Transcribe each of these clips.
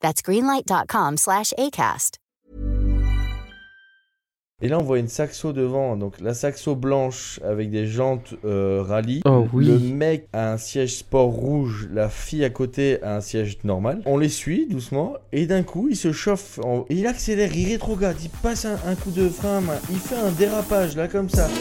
That's greenlight.com slash ACAST. Et là, on voit une saxo devant, donc la saxo blanche avec des jantes euh, rallye. Oh oui. Le mec a un siège sport rouge, la fille à côté a un siège normal. On les suit doucement, et d'un coup, il se chauffe, en- il accélère, il rétrograde, il passe un, un coup de frein à main, il fait un dérapage là comme ça.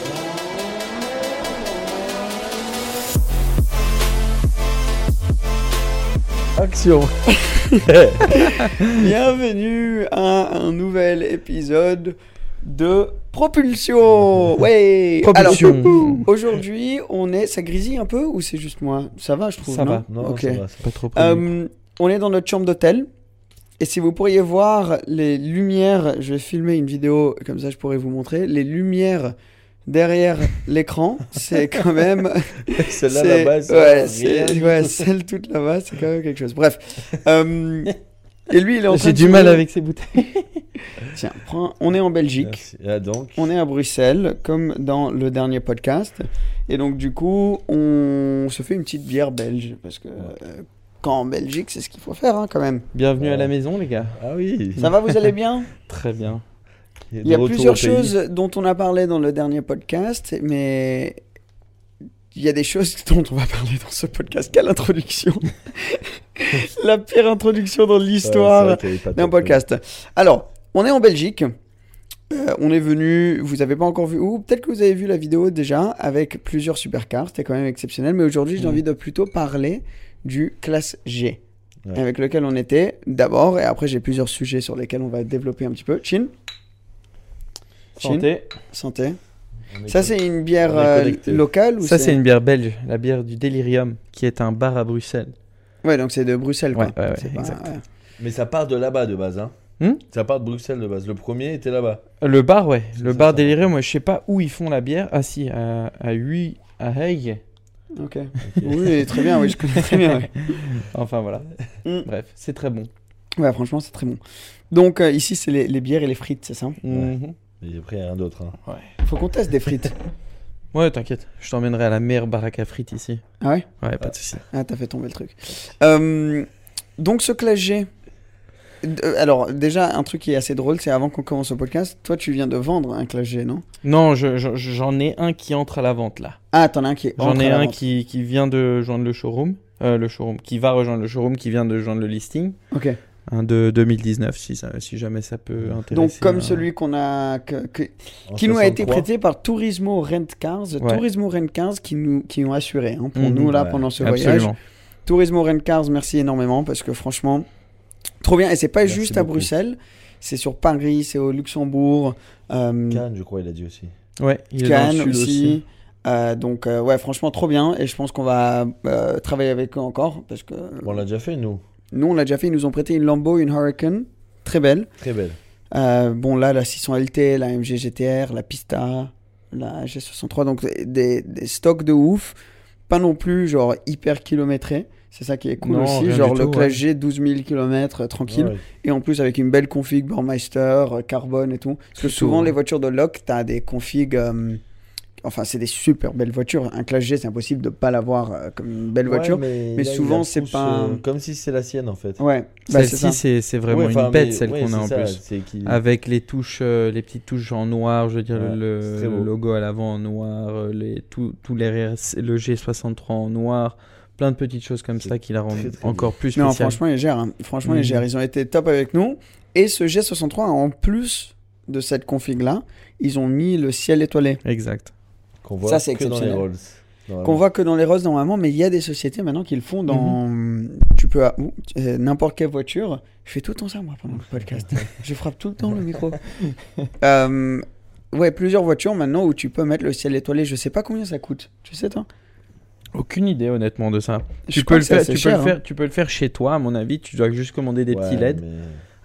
Action. Bienvenue à un nouvel épisode de Propulsion. Ouais. Propulsion. Alors, aujourd'hui, on est. Ça grésille un peu ou c'est juste moi? Ça va, je trouve. Ça non? va. Non, Ok. ça va, ça Pas trop. Euh, on est dans notre chambre d'hôtel. Et si vous pourriez voir les lumières, je vais filmer une vidéo, comme ça je pourrais vous montrer. Les lumières derrière l'écran, c'est quand même. Celle-là c'est- là-bas, ça ouais, c'est- rien. ouais, celle toute là-bas, c'est quand même quelque chose. Bref. Euh, et lui, il est en train J'ai de du mal avec ces bouteilles. Tiens, prends- on est en Belgique. Ah, donc, On est à Bruxelles, comme dans le dernier podcast. Et donc, du coup, on se fait une petite bière belge. Parce que euh, quand en Belgique, c'est ce qu'il faut faire, hein, quand même. Bienvenue à la maison, les gars. ah oui. Ça va, vous allez bien? Très bien. Il y a plusieurs choses dont on a parlé dans le dernier podcast, mais il y a des choses dont on va parler dans ce podcast. Quelle introduction La pire introduction dans l'histoire d'un podcast. Alors, on est en Belgique. Euh, on est venu, vous avez pas encore vu, ou peut-être que vous avez vu la vidéo déjà avec plusieurs supercars, c'était quand même exceptionnel. Mais aujourd'hui, j'ai Mhm. envie de plutôt parler du classe G, Ouais. avec lequel on était d'abord, et après j'ai plusieurs sujets sur lesquels on va développer un petit peu. Chin, Santé. santé. Ça, c'est une bière euh, locale ou Ça, c'est une bière belge, la bière du Delirium, qui est un bar à Bruxelles. Ouais, donc c'est de Bruxelles, quoi. Ouais, ouais, ouais, C'est pas- exact. ouais. Mais ça part de là-bas de base, hein. Hmm ça part de Bruxelles de base. Le premier était là-bas. Le bar, ouais. Le bar ça. Delirium, moi, je sais pas où ils font la bière. Ah, si, à, à Huy, à Hague. Ok. Oui, très bien, oui, je connais très bien. ouais. Enfin, voilà. Mm. Bref, c'est très bon. Ouais, franchement, c'est très bon. Donc, euh, ici, c'est les, les bières et les frites, c'est ça? Mhm. J'ai pris rien d'autre. Hein. Faut qu'on teste des frites. Ouais, t'inquiète. Je t'emmènerai à la meilleure baraque à frites ici. ah ouais? Ouais, pas de soucis. Ah, t'as fait tomber le truc. Euh, donc, ce classe G. Euh, Alors, déjà, un truc qui est assez drôle, c'est avant qu'on commence le podcast, toi, tu viens de vendre un classe G, non? Non, je- je- j'en ai un qui entre à la vente là. Ah, t'en as un qui est. J'en entre ai à la un vente. qui, qui vient de joindre le showroom. Euh, le showroom. Qui va rejoindre le showroom, qui vient de joindre le listing. Ok. Un de 2019, si, ça- si jamais ça peut intéresser. Donc, comme un- celui qu'on a. que- qui nous a été 63. prêté par Turismo Rent Cars. Ouais. Turismo Rent Cars qui nous qui ont assuré hein, pour Mhm, nous là ouais. pendant ce voyage. Absolument. Turismo Rent Cars, merci énormément parce que franchement, trop bien. Et c'est pas Merci juste à. Bruxelles, c'est sur Paris, c'est au Luxembourg, euh, Cannes, je crois, il a dit aussi. Ouais, il est dans Cannes le sud aussi. Euh, donc euh, ouais, franchement trop bien. Et je pense qu'on va euh, travailler avec eux encore parce que Bon, on l'a déjà fait, nous. Nous on l'a déjà fait. Ils nous ont prêté une Lambo, une Hurricane, très belle. Très belle. Euh, bon, là, la 600 LT, la MG GTR, la Pista, la G63, donc des, des stocks de ouf. Pas non plus, genre, hyper kilométrés. C'est ça qui est cool Non, aussi. Genre, le tout, ouais. G, 12 000 km, tranquille. Ouais, Et en plus, avec une belle config Burmeister, euh, carbone et tout. Parce que souvent, ouais. les voitures de loc, t'as des configs. Enfin, c'est des super belles voitures. Un Classe G, c'est impossible de pas l'avoir euh, comme une belle Ouais, voiture. mais, mais là, il souvent, c'est pas- euh, comme si c'est la sienne, en fait. Ouais, bah. Celle-ci, c'est c'est vraiment Ouais, une bête, mais- celle ouais, qu'on a en ça, plus. Avec les touches, euh, les petites touches en noir, je veux dire, Ouais, le, logo à l'avant en noir, les, tout- tous les RS le G63 en noir, plein de petites choses comme ça qui la rendent très, très encore plus Non, spéciale. franchement, ils gèrent. hein. Franchement, ils Mhm. gèrent. Ils ont été top avec nous. Et ce G63, en plus de cette config-là, ils ont mis le ciel étoilé. Exact. Qu'on voit Ça, c'est que dans les exceptionnel. Rolls. Qu'on voit que dans les roses normalement, mais il y a des sociétés maintenant qui le font dans. Mhm. Tu peux. euh, N'importe quelle voiture. Je fais tout le temps ça, moi, pendant le podcast. je frappe tout le temps le micro. Euh, ouais, plusieurs voitures maintenant où tu peux mettre le ciel étoilé. Je sais pas combien ça coûte. Tu sais, toi? Aucune idée honnêtement de ça. Je Tu peux, le faire, tu, cher, peux le hein. faire, tu peux le faire chez toi, à mon avis. Tu dois juste commander des Ouais, petits LED. mais-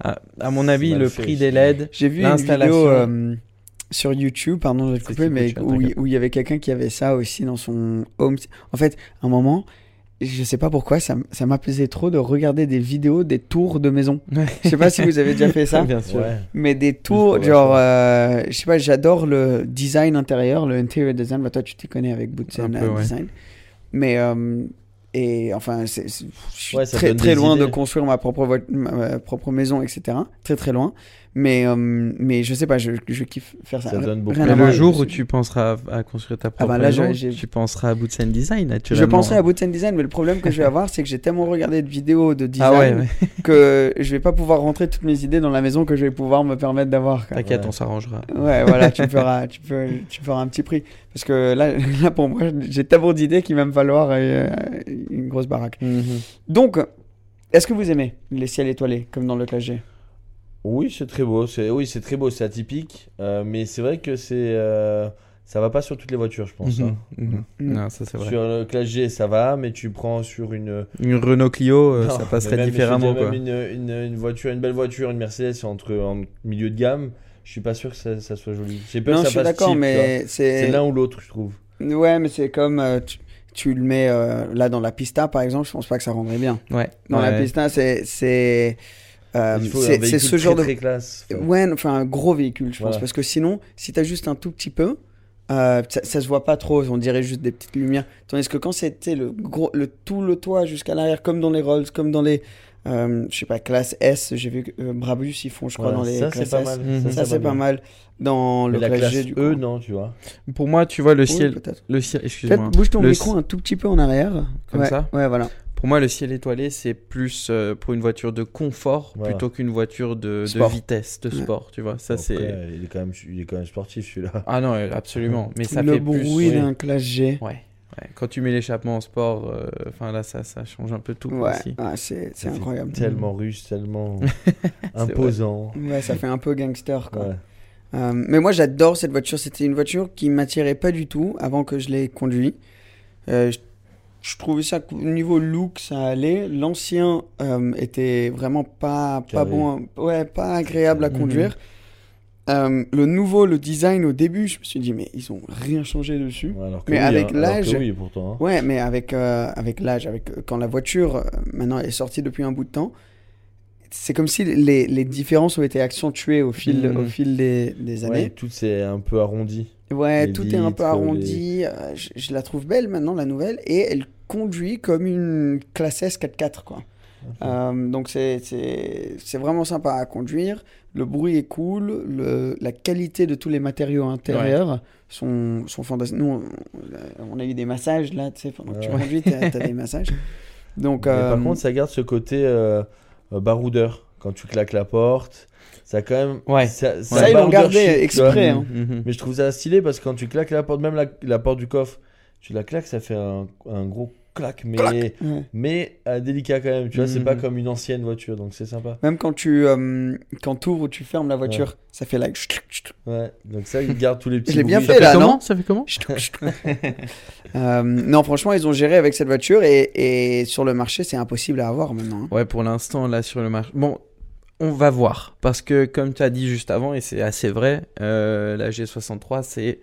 À, à mon avis, le prix des. LED. J'ai vu une L'installation. vidéo euh, sur YouTube, pardon de te couper, mais où, il- y avait quelqu'un qui avait ça aussi dans son home. En fait, à un moment, je sais pas pourquoi, ça, ça m'apaisait trop de regarder des vidéos des tours de maison. Je sais pas si vous avez déjà fait ça. Bien sûr. Ouais. Mais des tours, genre, euh, je sais pas, j'adore le design intérieur, le interior design. Bah, toi, tu t'y connais avec Bootsen ouais. Design. Mais, euh, et enfin, c'est, c'est- je suis Ouais, très, très loin de construire ma propre, ma propre maison, etc. Très, très loin. Mais, euh, mais je sais pas, je, je kiffe faire ça. Ça donne beaucoup. Mais le jour où tu penseras à, à construire ta propre bah là, maison, tu penseras à Bootsen Design, Je naturellement. penserais à Bootsen Design, mais le problème que je vais avoir, c'est que j'ai tellement regardé de vidéos de design Ah ouais, ouais. que je vais pas pouvoir rentrer toutes mes idées dans la maison que je vais pouvoir me permettre d'avoir. T'inquiète, Ouais. on s'arrangera. Ouais, voilà, tu feras, tu peux, tu feras un petit prix. Parce que là, là pour moi, j'ai tellement d'idées qu'il va me falloir euh, une grosse baraque. Donc, est-ce que vous aimez les ciels étoilés, comme dans le G Oui, c'est très beau. C'est oui, c'est très beau. C'est atypique, euh, mais c'est vrai que c'est euh, ça va pas sur toutes les voitures, je pense. hein. Mhm, mhm. Mm. Non, ça c'est vrai. Sur le classe G, ça va, mais tu prends sur une Une Renault Clio, euh, Non, ça mais passerait même, je veux différemment. dire, Quoi. même une, une, une voiture, une belle voiture, une Mercedes entre en milieu de gamme. Je suis pas sûr que ça, ça soit joli. J'ai peur Non, que je ça suis passe d'accord, cheap, tu vois. mais c'est c'est. l'un ou l'autre, je trouve. Ouais, mais c'est comme euh, tu, tu le mets euh, là dans la pista, par exemple, je pense pas que ça rendrait bien. Ouais. Dans la Ouais. pista, c'est. c'est euh, Il faut un c'est c'est ce très, genre de. très classe. Enfin, Ouais, enfin un gros véhicule, je pense. Parce que sinon, si t'as juste un tout petit peu, euh, ça, ça se voit pas trop. On dirait juste des petites lumières. Tandis que quand c'était le gros, le tout le toit jusqu'à l'arrière, comme dans les Rolls, comme dans les, euh, je sais pas, classe S, j'ai vu que euh, Brabus ils font, je crois, voilà, dans les ça, classes c'est pas S. mal. Mhm. Ça, c'est va pas mal. Dans Mais le la classe G, du E, coup. non, tu vois. Pour moi, tu vois le Oui, ciel, peut-être. le ciel, Peut-être excuse-moi. bouge ton Le micro un tout petit peu en arrière. Comme ouais, ça Ouais, voilà. Pour moi, le ciel étoilé, c'est plus euh, pour une voiture de confort Voilà. plutôt qu'une voiture de, vitesse, de sport, tu vois. Ça, c'est. il est quand même, il est quand même sportif celui-là. Ah non, euh, absolument. Mais ça le fait bruit plus. d'un classe G. Ouais. ouais. Quand tu mets l'échappement en sport, euh, enfin là, ça, ça change un peu tout Ouais, aussi. ouais, c'est incroyable. Tellement russe, tellement imposant. Ouais, ça fait un peu gangster, quoi. Ouais. Euh, mais moi j'adore cette voiture. C'était une voiture qui m'attirait pas du tout avant que je l'ai conduit. Euh, je, je trouvais ça qu'au niveau look ça allait. L'ancien euh, était vraiment pas pas bon, ouais pas agréable à Mhm. conduire. Euh, le nouveau, le design au début, je me suis dit mais ils ont rien changé dessus. Ouais, alors que Mais oui, avec hein, l'âge- Oui, hein. Ouais, mais avec euh, avec l'âge, avec quand la voiture maintenant est sortie depuis un bout de temps, c'est comme si les, les différences ont été accentuées au fil au fil des, des années. Ouais, tout c'est un peu arrondi. Ouais, Les tout est un peu arrondi. euh, Je, je la trouve belle maintenant, la nouvelle. Et elle conduit comme une classe S 4x4, quoi. Euh, donc c'est- vraiment sympa à conduire. Le bruit est cool. Le, la qualité de tous les matériaux intérieurs sont, sont fantastiques. Nous, on, on a eu des massages, là, tu sais, pendant que tu conduis, t'as as des massages. Donc, Mais euh, par contre, ça garde ce côté euh, baroudeur. Quand tu claques la porte, ça a quand même. Ouais. Ça, ça, ils l'ont gardé chic, exprès. hein. Mhm. Mais je trouve ça stylé parce que quand tu claques la porte, même la, la porte du coffre, tu la claques, ça fait un, un gros claque, mais, Ouais. mais euh, délicat quand même. Tu vois, c'est Mhm. pas comme une ancienne voiture, donc c'est sympa. Même quand tu euh, quand ouvres ou tu fermes la voiture, ça fait like. Ouais, donc ça, il garde tous les petits. Je l'ai bien fait, Ça fait là, comment non Ça fait comment Euh, non, franchement, ils ont géré avec cette voiture et, et sur le marché, c'est impossible à avoir maintenant. hein. Ouais, pour l'instant, là, sur le marché. Bon, on va voir. Parce que, comme tu as dit juste avant, et c'est assez vrai, euh, la G63, c'est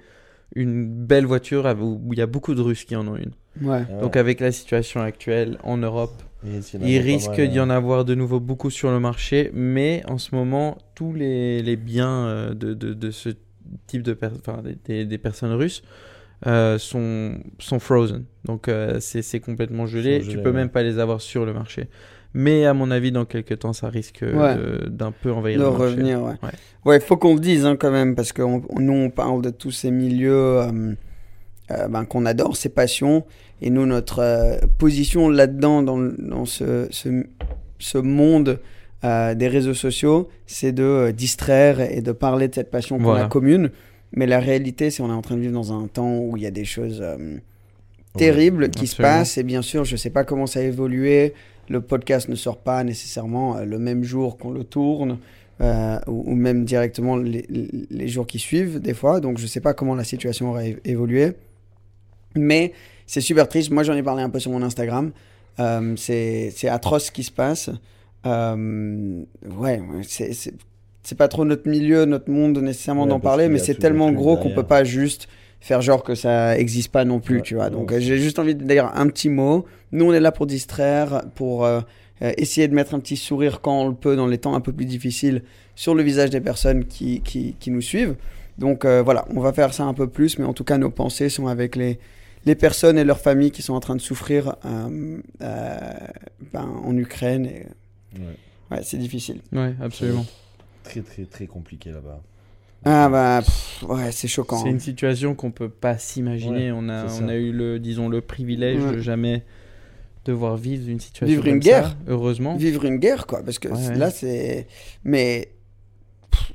une belle voiture où il y a beaucoup de Russes qui en ont une. Ouais. Donc, avec la situation actuelle en Europe, il pas risque d'y en avoir de nouveau beaucoup sur le marché. Mais en ce moment, tous les, les biens euh, de, de, de ce type de personnes, enfin, des, des- des personnes russes, euh, sont, sont frozen. Donc, euh, c'est complètement gelé. Sont tu peux ouais. même pas les avoir sur le marché. Mais à mon avis, dans quelques temps, ça risque Ouais. d'un peu envahir De le marché. revenir, ouais. Ouais. Ouais, faut qu'on le dise hein, quand même, parce que on- nous, on parle de tous ces milieux euh, euh, ben, qu'on adore, ses passions. Et nous, notre euh, position là-dedans, dans, ce, ce, ce monde euh, des réseaux sociaux, c'est de distraire et de parler de cette passion qu'on Voilà. a commune. Mais la réalité, c'est qu'on est en train de vivre dans un temps où il y a des choses terribles qui se passent. Et bien sûr, je ne sais pas comment ça a évolué. Le podcast ne sort pas nécessairement le même jour qu'on le tourne. euh, ou, ou même directement les, les jours qui suivent, des fois. Donc, je ne sais pas comment la situation aura é- évolué. Mais c'est super triste. Moi, j'en ai parlé un peu sur mon Instagram. Euh, c'est atroce ce qui se passe. Euh, ouais, c'est- pas trop notre milieu, notre monde nécessairement Ouais, d'en parler, mais c'est tellement gros qu'on peut pas juste faire genre que ça existe pas non plus, Ouais, tu vois. Donc, j'ai juste envie de dire un petit mot. Nous, on est là pour distraire, pour euh, euh, essayer de mettre un petit sourire quand on le peut dans les temps un peu plus difficiles sur le visage des personnes qui, qui, qui nous suivent. Donc voilà, on va faire ça un peu plus, mais en tout cas, nos pensées sont avec les, les personnes et leurs familles qui sont en train de souffrir euh, euh, ben, en Ukraine. Et, Ouais. ouais, c'est difficile. Ouais, absolument. Très, très, très compliqué là-bas. Ah bah, pff, ouais, c'est choquant. C'est hein. une situation qu'on peut pas s'imaginer. Ouais, on a, on a eu le, disons, le privilège Ouais. de jamais devoir vivre une situation Vivre une comme guerre. ça, heureusement. Vivre une guerre, quoi, parce que Ouais, ouais. là, c'est... Mais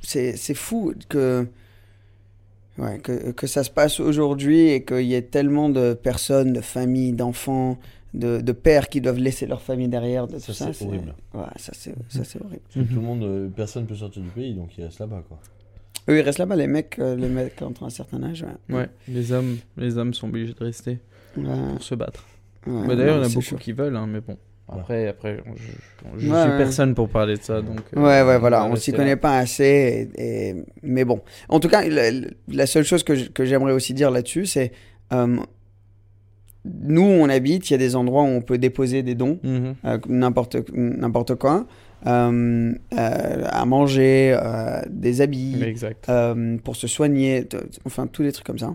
c'est fou que... Ouais, que, que ça se passe aujourd'hui et qu'il y ait tellement de personnes, de familles, d'enfants, de, de pères qui doivent laisser leur famille derrière. De tout Ça, ça, c'est horrible. Ouais, ça, c'est ça, c'est horrible. Parce que Tout le monde, euh, personne peut sortir du pays, donc il reste là-bas, quoi. Eux, ils restent là-bas, les mecs, euh, les mecs entre un certain âge. Ouais. Ouais, les hommes, les hommes sont obligés de rester Ouais, pour se battre. ouais, Bah, D'ailleurs, il y en a beaucoup chaud. qui veulent, hein, mais bon. Après, après, je, je, Ouais, suis ouais. personne pour parler de ça, donc. euh, Ouais, ouais, on voilà, on s'y connaît pas assez. et- et- Mais bon, en tout cas, la, la seule chose que, j'aimerais aussi dire là-dessus, c'est euh, nous, on habite, il y a des endroits où on peut déposer des dons, Mhm. euh, n'importe n'importe quoi, euh, euh, à manger, euh, des habits, Exact. euh, pour se soigner, enfin tous les trucs comme ça.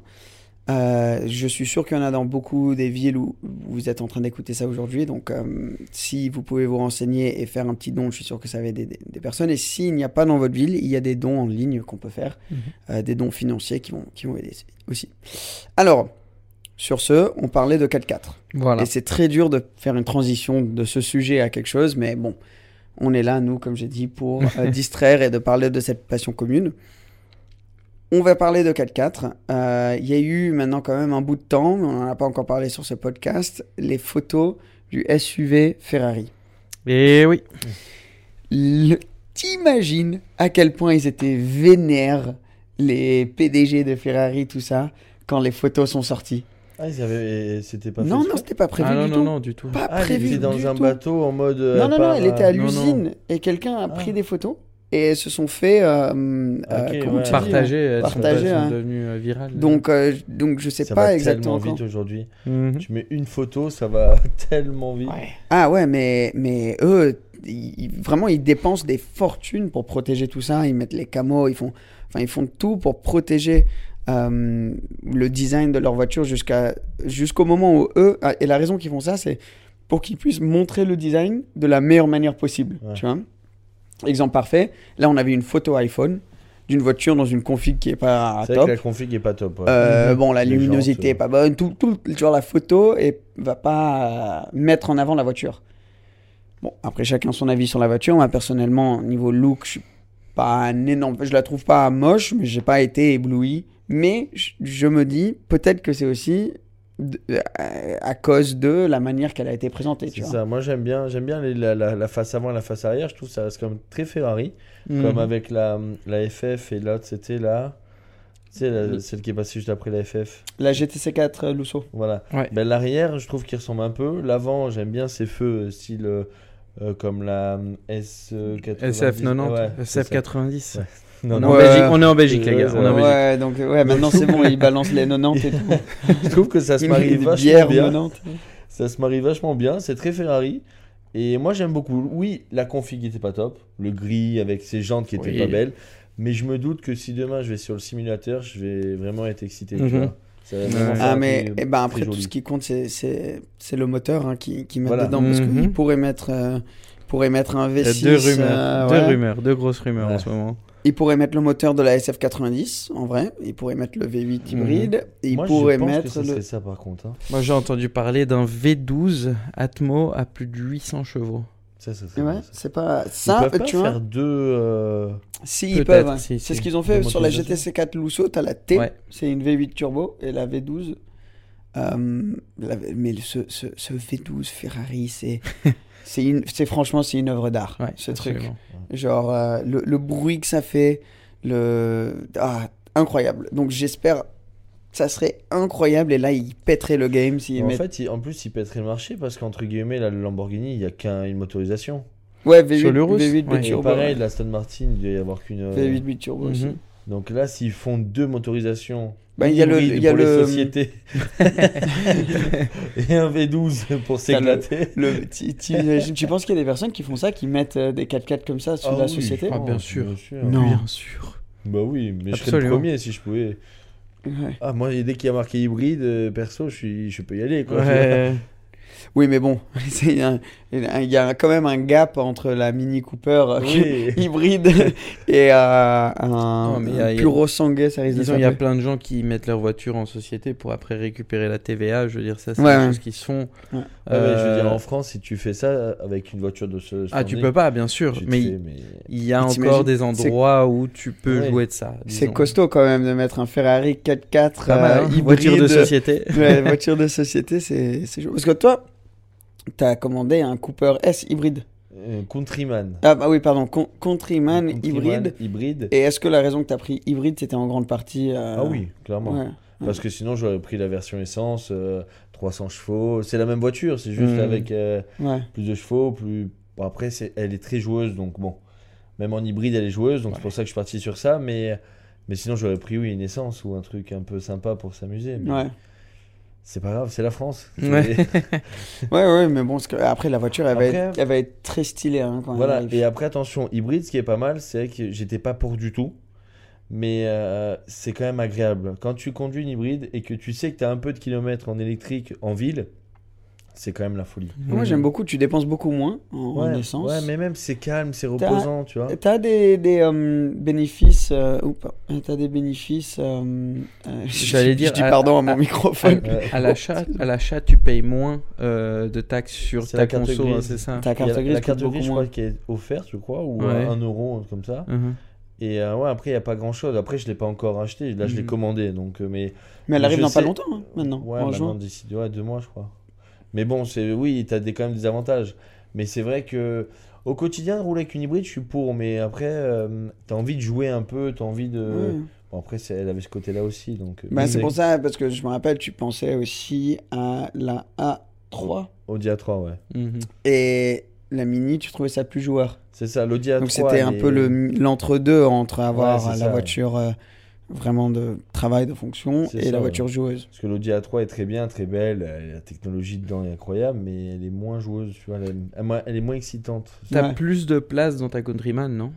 Euh, je suis sûr qu'il y en a dans beaucoup des villes où vous êtes en train d'écouter ça aujourd'hui. Donc, euh, si vous pouvez vous renseigner et faire un petit don, je suis sûr que ça va aider des, des personnes. Et s'il n'y a pas dans votre ville, il y a des dons en ligne qu'on peut faire, Mhm. euh, des dons financiers qui vont, qui vont aider aussi. Alors, sur ce, on parlait de 4x4. Voilà. Et c'est très dur de faire une transition de ce sujet à quelque chose, mais bon, on est là, nous, comme j'ai dit, pour distraire et de parler de cette passion commune. On va parler de 4x4. Euh, Il y a eu maintenant quand même un bout de temps, mais on n'en a pas encore parlé sur ce podcast, les photos du SUV Ferrari. Et oui. Le- T'imagines à quel point ils étaient vénères, les PDG de Ferrari, tout ça, quand les photos sont sorties? Ah, ils avaient... c'était pas fait Non, non, c'était pas prévu ah non, du non, tout. non, du tout. Pas Ah, prévu était dans du un tout. bateau en mode. euh, Non, non, non, elle était à l'usine et quelqu'un a pris Ah. des photos et elles se sont fait euh, euh, Ok, comment ouais. Partagées, elles sont- elles sont, hein. devenues euh, virales. Donc, euh, donc je sais Ça pas va exactement tellement vite aujourd'hui. Mhm. Tu mets une photo, ça va tellement vite. Ah ouais, mais, mais eux, ils- vraiment, ils dépensent des fortunes pour protéger tout ça. Ils mettent les camos, ils font, enfin, ils font tout pour protéger euh, le design de leur voiture jusqu'à, jusqu'au moment où eux, ah, et la raison qu'ils font ça, c'est pour qu'ils puissent montrer le design de la meilleure manière possible. Ouais. Tu vois Exemple parfait, là on avait une photo iPhone d'une voiture dans une config qui est pas vrai top. que la config est pas top. ouais. Euh, Mhm. Bon, la Les luminosité jantes, est pas bonne, tout, tout, genre la photo et va pas euh, mettre en avant la voiture. Bon, après chacun son avis sur la voiture. Moi personnellement, niveau look, je suis pas un énorme, je la trouve pas moche, mais j'ai pas été ébloui. Mais je, je me dis peut-être que c'est aussi euh, à cause de la manière qu'elle a été présentée. C'est ça. Moi, j'aime bien, j'aime bien les- la, la- la face avant et la face arrière. Je trouve que ça reste comme très Ferrari. Mhm. Comme avec la, la FF et l'autre, c'était la. Tu sais, la- celle qui est passée juste après la FF. La GTC4 euh, Lusso. Voilà. Ouais. Ben, L'arrière, je trouve qu'il ressemble un peu. L'avant, j'aime bien ces feux, euh, style euh, euh, comme la S90. SF90, Ouais, c'est ça. SF90. On, Non, est non. en Ouais. Belgique, on est en Belgique, les gars. On est en. Belgique. Ouais, donc ouais, maintenant c'est bon, ils balancent les 90 et tout. Je trouve que ça se marie vachement bien. 90. Ça se marie vachement bien, c'est très Ferrari. Et moi j'aime beaucoup. Oui, la config était pas top, le gris avec ses jantes qui étaient Oui. pas belles. Mais je me doute que si demain je vais sur le simulateur, je vais vraiment être excité. tu Mhm. vois. Ça va vraiment Ouais. faire Ah mais truc eh ben après tout ce qui compte c'est c'est c'est le moteur hein, qui qui met Voilà. dedans parce qu'il pourrait mettre euh, pourrait mettre un Il y a V6 deux rumeurs, euh, deux ouais. rumeurs, deux grosses rumeurs en ce moment. Il pourrait mettre le moteur de la SF90, en vrai. Il pourrait mettre le V8 hybride. Et il Moi, pourrait je pense mettre que le. serait ça par contre. hein. Moi, j'ai entendu parler d'un V12 Atmo à plus de 800 chevaux. Ça, ça Ouais, ça. c'est pas. Ils Ça, peuvent pas tu vois. faire deux. euh, Si, ils Peut-être, peuvent. hein. si, c'est si. ce qu'ils ont fait sur la motorisation. GTC4 Lusso. T'as la T, Ouais. c'est une V8 turbo, et la V12. euh, la- mais ce, ce, ce V12 Ferrari, c'est. c'est une- c'est franchement, c'est une œuvre d'art, Ouais, ce truc. absolument. Genre, euh, le, le bruit que ça fait, le. Ah, incroyable. Donc j'espère. Ça serait incroyable, et là, il pèterait le game s'il En met. fait, il- en plus, il pèterait le marché parce qu'entre guillemets, là, le Lamborghini, il n'y a qu'une motorisation. Ouais, V8, Sur le Russe V8 Ouais. Et turbo. pareil, la Aston Martin, il doit y avoir qu'une. euh, V8 biturbo Mhm. aussi. Donc là, s'ils font deux motorisations. Bah, il y a le- hybrides il y a pour le- les sociétés et un V12 pour s'éclater. Le, tu, tu tu penses qu'il y a des personnes qui font ça, qui mettent euh, des 4x4 comme ça sur Ah la oui, société? Ah, bien pense, sûr. Non. Bien sûr. Bah oui, mais je serais le Absolument. premier si je pouvais. Ouais. Ah, moi, dès qu'il y a marqué hybride, euh, perso, je, suis, je peux y aller. Quoi, Ouais. Oui, mais bon, il y a quand même un gap entre la Mini Cooper euh, Oui. hybride et euh, un, Non, mais il y a- un il y a- Puro Sangue, ça risque de Disons, il y a plein de gens qui mettent leur voiture en société pour après récupérer la TVA. Je veux dire, ça, c'est Ouais, des ouais. choses qui se font. Ouais. Ouais, mais je veux dire, Euh, en France, si tu fais ça avec une voiture de ce. Ah, tu peux pas, bien sûr. Mais fais, il- mais... il y a Mais encore des endroits où tu peux Ouais. jouer de ça. C'est costaud quand même de mettre un Ferrari 4x4 Pas mal, euh, hein. hybride. Voiture de société. Ouais, voiture de société, c'est c'est chaud. Parce que toi, t'as commandé un Cooper S hybride. Euh, Countryman. Ah bah oui, pardon, Con- Countryman, Countryman hybride. hybride. Et est-ce que la raison que t'as pris hybride, c'était en grande partie... euh, Ah oui, clairement. ouais. Parce que sinon, j'aurais pris la version essence, euh, 300 chevaux. C'est la même voiture, c'est juste Mm. avec euh, Ouais. plus de chevaux. Plus... Bon, après, c'est... elle est très joueuse, donc bon. Même en hybride, elle est joueuse, donc c'est pour ça que je suis parti sur ça. Mais, mais sinon, j'aurais pris, oui, une essence ou un truc un peu sympa pour s'amuser. Mais Ouais. C'est pas grave, c'est la France. Ouais. Ouais, ouais, mais bon, que après, la voiture, elle, va, Après- être, elle va être très stylée hein, quand Voilà, et après, attention, hybride, ce qui est pas mal, c'est que j'étais pas pour du tout. Mais euh, c'est quand même agréable. Quand tu conduis une hybride et que tu sais que tu as un peu de kilomètres en électrique en ville, c'est quand même la folie. Moi, j'aime beaucoup, tu dépenses beaucoup moins en, en Ouais, essence. ouais, mais même c'est calme, c'est reposant, tu vois. T'as des, des euh, bénéfices... Euh, ou pas, T'as des bénéfices... euh, euh, J'allais dire, Je dis à- pardon à, mon microphone. À l'achat, à l'achat, tu payes moins euh, de taxes sur ta conso, grise. hein, c'est ça. Ta carte grise la carte grise, je moins. crois, qui est offerte, je crois, ou Ouais. à 1 euro, comme ça. Mhm. Et euh, ouais, après, il n'y a pas grand chose. Après, je l'ai pas encore acheté. Là, je l'ai Mhm. commandé. Donc, euh, mais Mais elle arrive dans sais- pas longtemps, hein, maintenant, Ouais, en maintenant, d'ici ouais, deux mois, je crois. Mais bon, c'est oui, tu as des, quand même des avantages. Mais c'est vrai que au quotidien, rouler avec une hybride, je suis pour. Mais après, tu as envie de jouer un peu, tu as envie de. Bon, après, elle avait ce côté-là aussi. Donc, euh, Bah, c'est pour ça, parce que je me rappelle, tu pensais aussi à la A3 Audi A3, ouais. Mhm. et la Mini, tu trouvais ça plus joueur. C'est ça, l'Audi A3. Donc c'était un peu le- l'entre-deux entre avoir Ouais, la ça. voiture euh, vraiment de travail, de fonction, et ça, la ouais. voiture joueuse. Parce que l'Audi A3 est très bien, très belle. euh, La technologie dedans est incroyable, mais elle est moins joueuse. Tu vois, elle, est- elle est moins- elle est moins excitante. T'as Ouais. plus de place dans ta Countryman, non?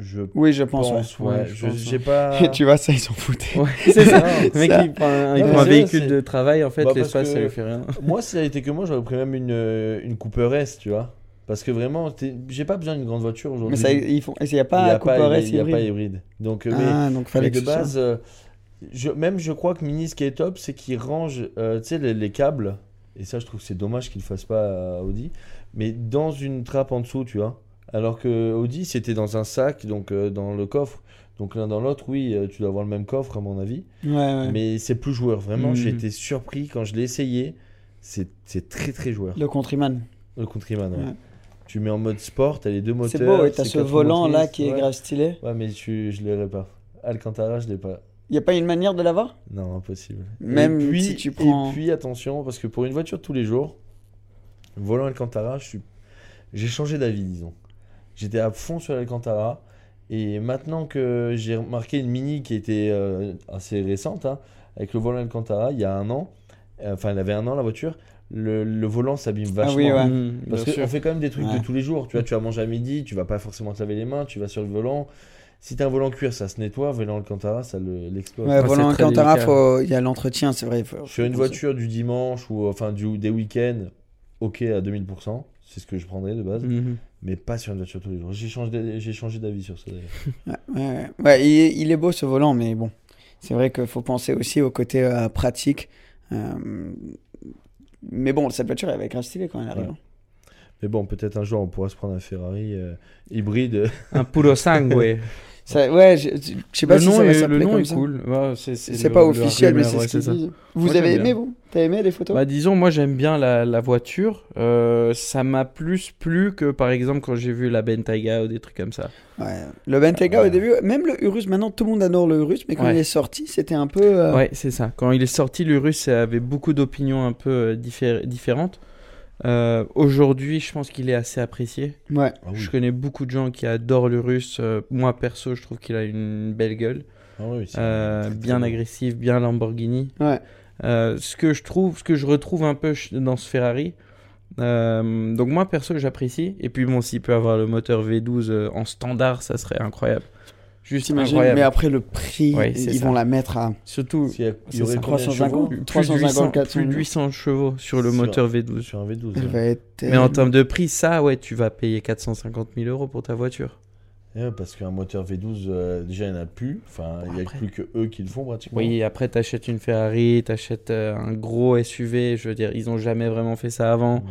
Je Oui, je pense. pense, ouais. je Je- pense, J'ai pas. tu vois, ça, ils s'en foutaient. Ouais, c'est ça. Le mec, ça- il prend un, il Non, prend un mais c'est véhicule de travail, en fait, Bah, l'espace, ça lui fait rien. Moi, si ça été que moi, j'aurais pris même une, euh, une Cooper S, tu vois. Parce que vraiment, j'ai pas besoin d'une grande voiture aujourd'hui. Mais ça, ils font. Il n'y a pas n'y pas, Cooper il S y a pas hybride. Donc, euh, mais, Ah, donc fallait mais que de base, euh, je, même je crois que Mini, ce qui est top, c'est qu'il range euh, tu sais, les, les câbles. Et ça, je trouve que c'est dommage qu'ils le fassent pas à Audi. Mais dans une trappe en dessous, tu vois. Alors que Audi, c'était dans un sac, donc euh, dans le coffre. Donc l'un dans l'autre, oui, tu dois avoir le même coffre, à mon avis. Ouais, ouais. Mais c'est plus joueur. Vraiment, Mhm. j'ai été surpris quand je l'ai essayé. C'est c'est très très joueur. Le Countryman. Le Countryman, ouais. Ouais. Tu mets en mode sport, t'as les deux moteurs. C'est beau, et t'as ce volant là qui est ouais. grave stylé. Ouais, mais je, je l'aurais pas. Alcantara, je l'ai pas. Il n'y a pas une manière de l'avoir? Non, impossible. Même et puis, si tu prends- Et puis, attention, parce que pour une voiture tous les jours, volant Alcantara, je suis... j'ai changé d'avis, disons. J'étais à fond sur l'Alcantara. Et maintenant que j'ai remarqué une Mini qui était euh, assez récente, hein, avec le volant Alcantara, il y a un an, euh, enfin, elle avait un an la voiture, le, le volant s'abîme vachement. Ah oui, ouais. Mhm, Parce qu'on fait quand même des trucs Ouais. de tous les jours. Tu vois, tu vas manger à midi, tu vas pas forcément te laver les mains, tu vas sur le volant. Si t'as un volant cuir, ça se nettoie. Volant Alcantara, ça le- l'explose. Ouais, c'est volant très Alcantara, faut... il y a l'entretien, c'est vrai. faut- Sur une voiture du dimanche ou enfin du, des week-ends, ok à 2000%. c'est ce que je prendrais de base, Mhm. mais pas sur une voiture tous les jours. J'ai changé d'a- j'ai changé d'avis sur ça d'ailleurs. Ouais, ouais, ouais. Ouais, il, est- il est beau ce volant, mais bon, c'est vrai qu'il faut penser aussi au côté euh, pratique. Euh, mais bon, cette voiture, elle va être grave stylée quand elle arrive. Ouais. Mais bon, peut-être un jour on pourra se prendre un Ferrari euh, hybride. Un puro sangue. Ça, ouais, je, je sais pas le si nom ça va est, le nom comme est ça. cool. Ouais, c'est pas le officiel, mais c'est ce qu'ils ça. disent. Vous Moi, avez aimé, vous? T'as aimé les photos? Bah, disons, moi j'aime bien la, la voiture. Euh, ça m'a plus plu que par exemple quand j'ai vu la Bentayga ou des trucs comme ça. Ouais. Le Bentayga au début, même le Urus, maintenant tout le monde adore le Urus, mais quand Ouais. il est sorti, c'était un peu. euh, Ouais, c'est ça. Quand il est sorti, l'Urus avait beaucoup d'opinions un peu euh, diffé- différentes. Euh, Aujourd'hui, je pense qu'il est assez apprécié. ouais. Ah oui. Je connais beaucoup de gens qui adorent l'Urus. Euh, moi, perso, je trouve qu'il a une belle gueule. Ah oui, Euh, bien agressif, bien Lamborghini. Ouais. Euh, ce que je trouve, ce que je retrouve un peu dans ce Ferrari. Euh, donc moi perso j'apprécie et puis bon s'il peut avoir le moteur V12 euh, en standard ça serait incroyable juste incroyable Mais après, le prix, Ouais, ils ça. vont la mettre à. surtout a- il y c'est aurait ça. combien de 350. chevaux plus de 350, 800, 400. plus de 800 chevaux sur le Sur- moteur V12 sur un V12. Elle ouais. va être. mais en termes de prix ça ouais tu vas payer 450 000 euros pour ta voiture Ouais, parce qu'un moteur V12, euh, déjà il n'y en a plus. Enfin, il n'y a après- plus que eux qui le font pratiquement. oui après t'achètes une Ferrari t'achètes euh, un gros SUV je veux dire ils ont jamais vraiment fait ça avant Ouais.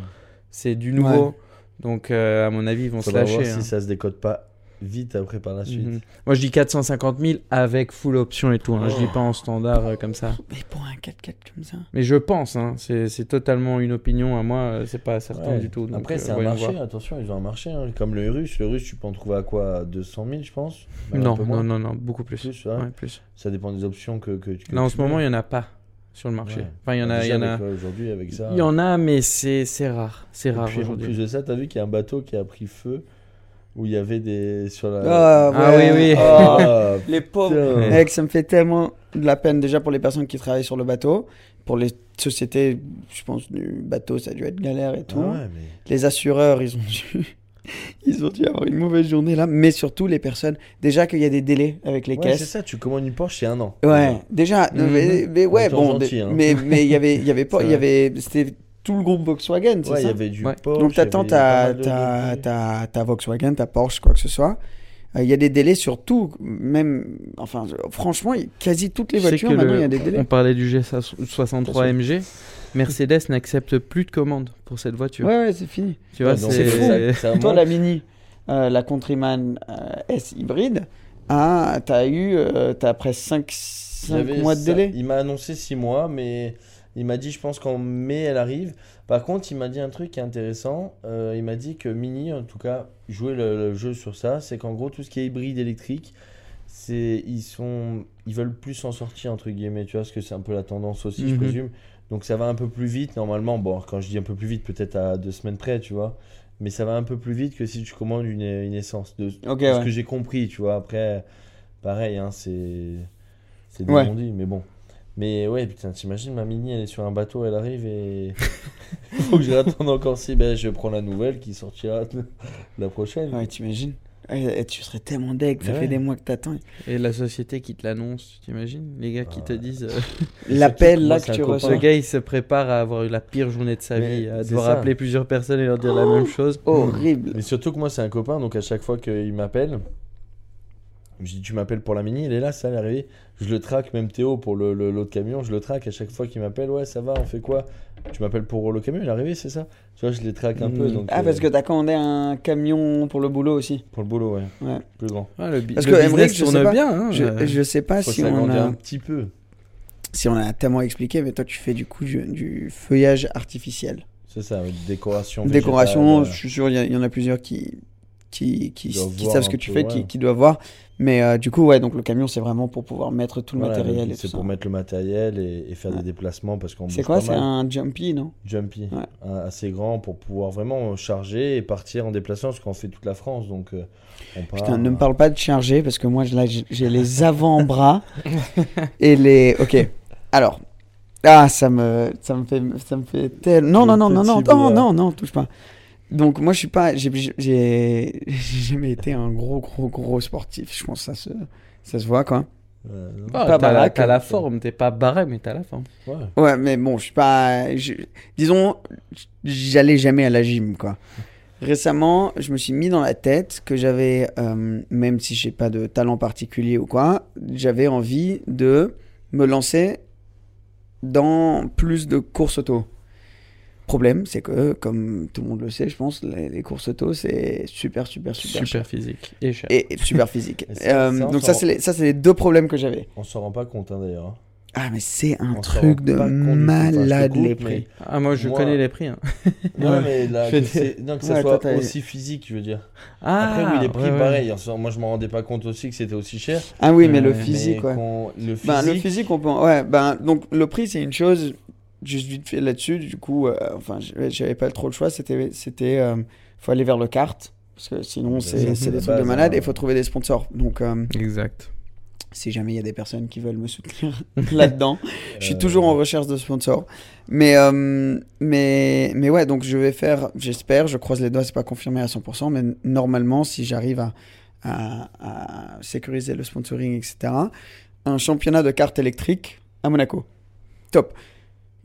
c'est du nouveau Ouais. donc euh, à mon avis ils vont Faudra se voir lâcher si hein. ça se décode pas vite après par la suite. Mhm. Moi je dis 450 000 avec full option et tout. Hein. Je dis pas en standard euh, comme ça. Mais pour un 4x4 comme ça. Mais je pense, hein. c'est totalement une opinion à moi, euh, c'est pas certain Ouais. du tout. donc, Après, euh, c'est un voyons marché, voir. attention, ils ont un marché. hein. Comme le russe, le russe, tu peux en trouver à quoi? À 200 000, je pense? Un Non, non, non, non, beaucoup plus. Plus, ouais. Ouais, plus. Ça dépend des options que, que, que Là en tu ce moment, il y en a pas sur le marché. Ouais. Enfin, il y en a, il y en a. Aujourd'hui, avec ça. Il y en a, mais c'est rare. C'est rare puis, en aujourd'hui. plus de ça, t'as vu qu'il y a un bateau qui a pris feu? Où il y avait des. Sur la. Ah, Ah ouais. oui, oui. Oh, Ah, les pauvres. Mec, ça me fait tellement de la peine déjà pour les personnes qui travaillent sur le bateau. Pour les sociétés, je pense, du bateau, ça a dû être galère et tout. Ah ouais, mais. Les assureurs, ils ont dû. Ils ont dû avoir une mauvaise journée là, mais surtout les personnes. Déjà qu'il y a des délais avec les Ouais, c'est caisses. ça, tu commandes une Porsche, c'est un an. Ouais, déjà, Mhm. mais, mais ouais, bon, gentil, hein. mais mais il y avait, il y avait pas, C'est il y vrai. avait, c'était tout le groupe Volkswagen, c'est Ouais, il y ça. avait du Ouais. Porsche. Donc t'attends ta, ta, ta, ta Volkswagen, ta Porsche, quoi que ce soit. Euh, Il y a des délais sur tout, même, enfin, franchement, quasi toutes les voitures maintenant, le- il y a des délais. On parlait du G63 MG. Mercedes n'accepte plus de commandes pour cette voiture. Ouais, ouais, c'est fini. Tu vois, Ouais, donc c'est fou. ça- ça Toi, la Mini, euh, la Countryman euh, S hybride, ah, t'as eu, euh, t'as presque 5, J'avais mois de ça- délai. Il m'a annoncé 6 mois, mais il m'a dit, je pense qu'en mai, elle arrive. Par contre, il m'a dit un truc qui est intéressant. Euh, il m'a dit que Mini, en tout cas, jouer le, le jeu sur ça, c'est qu'en gros, tout ce qui est hybride électrique, c'est ils sont ils veulent plus s'en sortir entre guillemets tu vois parce que c'est un peu la tendance aussi je Mhm. présume donc ça va un peu plus vite normalement bon quand je dis un peu plus vite peut-être à deux semaines près tu vois mais ça va un peu plus vite que si tu commandes une, une essence de, ce ouais. que j'ai compris tu vois après pareil hein, c'est c'est Ouais. mais bon mais ouais putain t'imagines ma mini elle est sur un bateau elle arrive et faut que je l'attende encore si ben je prends la nouvelle qui sortira la prochaine Ouais, t'imagines Eh, Tu serais tellement deg, ça Ouais. fait des mois que t'attends. Et la société qui te l'annonce, t'imagines Les gars qui te disent. euh, L'appel là que tu reçois. Le gars, il se prépare à avoir eu la pire journée de sa Mais vie, à devoir ça. appeler plusieurs personnes et leur dire la même chose. Horrible. Mais surtout que moi, c'est un copain, donc à chaque fois qu'il m'appelle, je dis Tu m'appelles pour la mini, il est là, ça, elle est arrivée. Je le traque, même Théo pour le- le- l'autre camion, je le traque à chaque fois qu'il m'appelle Ouais, ça va, on fait quoi? Tu m'appelles pour le camion, il est arrivé, c'est ça? Tu vois, je les traque un peu. Mm. Donc, Ah, euh, parce que t'as commandé un camion pour le boulot aussi. Pour le boulot, ouais. Ouais. Plus grand. Ah, le, bi- Parce le que business Emmerich, je sais tourne pas, bien. hein, Je, euh. je sais pas si on, a, un petit peu. si on a tellement expliqué, mais toi tu fais du coup du, du feuillage artificiel. C'est ça, ouais, décoration. Décoration, végétale, je suis sûr, il y, en a plusieurs qui, qui, savent ce que tu peu, fais, qui doivent voir. Mais euh, du coup, ouais, donc le camion, c'est vraiment pour pouvoir mettre tout le Voilà, matériel C'est ça. pour mettre le matériel et, et faire Ouais. des déplacements parce qu'on C'est quoi? C'est un jumpy, non? Jumpy, Ouais. un- assez grand pour pouvoir vraiment charger et partir en déplacement parce qu'on fait toute la France donc euh, on part. Putain, ne me parle pas de charger parce que moi, là, j'ai les avant-bras et les. Ok. Alors. Ah, ça me, ça me fait, ça me fait tel. Non, non, non, non, non, non, non, non, touche pas. Donc moi, je suis pas, j'ai, jamais été un gros, gros, gros sportif. Je pense que ça se, ça se voit quoi. Euh. Ah, Pas t'as la, baraque, t'as la forme, t'es pas barré, mais t'as la forme. Ouais. Ouais, mais bon, je suis pas. je- Disons, j'allais jamais à la gym, quoi. Récemment, je me suis mis dans la tête que j'avais, euh, même si j'ai pas de talent particulier ou quoi, j'avais envie de me lancer dans plus de courses auto. Problème, c'est que, comme tout le monde le sait, je pense, les, les courses auto, c'est super, super, super, Super, cher. physique et cher. Et, et super physique. Et Euh, ça, donc ça, rend- c'est les, deux problèmes que j'avais. On s'en rend pas compte hein, d'ailleurs. Ah, mais c'est un On truc de malade, coupe, les mais- prix. Ah, moi, je Moi- connais les prix. hein. Non, mais là, que, non, que ça Ouais, soit toi, aussi physique, je veux dire. Ah, Après, oui, les prix, ouais, ouais. pareil. Moi, je m'en rendais pas compte aussi que c'était aussi cher. Ah oui, mais le physique, mais ouais. Le physique. Ben, le physique, on peut. Ouais, ben, donc le prix, c'est une chose. Juste vite fait là-dessus, du coup, euh, enfin, j'avais pas trop le choix. C'était, c'était, euh, faut aller vers le kart parce que sinon, c'est des trucs de malade hein. et il faut trouver des sponsors. Donc, euh, Exact. si jamais il y a des personnes qui veulent me soutenir là-dedans, je suis Euh, toujours en recherche de sponsors. Mais, euh, mais, mais ouais, donc je vais faire, j'espère, je croise les doigts, c'est pas confirmé à 100%, mais normalement, si j'arrive à, à, à sécuriser le sponsoring, etc., un championnat de cartes électriques à Monaco. Top.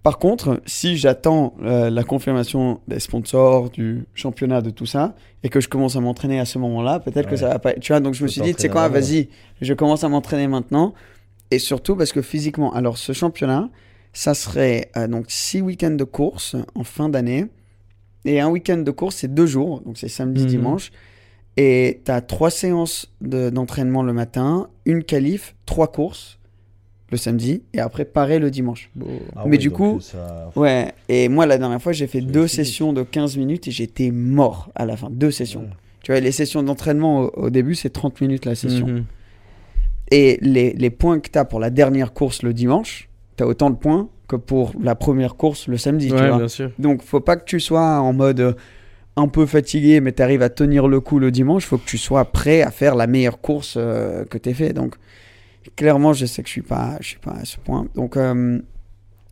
Par contre, si j'attends euh, la confirmation des sponsors, du championnat, de tout ça, et que je commence à m'entraîner à ce moment-là, peut-être que ça va pas. Tu vois, donc je me suis dit, tu sais quoi, vas-y, je commence à m'entraîner maintenant. Et surtout parce que physiquement, alors ce championnat, ça serait euh, donc six week-ends de course en fin d'année. Et un week-end de course, c'est deux jours, donc c'est samedi, Mhm. dimanche. Et tu as trois séances de- d'entraînement le matin, une qualif, trois courses le samedi, et après pareil le dimanche. Ah mais du coup, ça- Ouais, et moi la dernière fois, j'ai fait deux sessions de 15 minutes et j'étais mort à la fin. Deux sessions. Ouais. Tu vois, les sessions d'entraînement au, au début, c'est 30 minutes la session. Mhm. Et les, les points que tu as pour la dernière course le dimanche, tu as autant de points que pour la première course le samedi. tu Ouais, vois. bien sûr. Donc, faut pas que tu sois en mode euh, un peu fatigué, mais tu arrives à tenir le coup le dimanche. faut que tu sois prêt à faire la meilleure course euh, que tu fait. Donc, clairement, je sais que je suis pas, je suis pas à ce point. Donc, euh,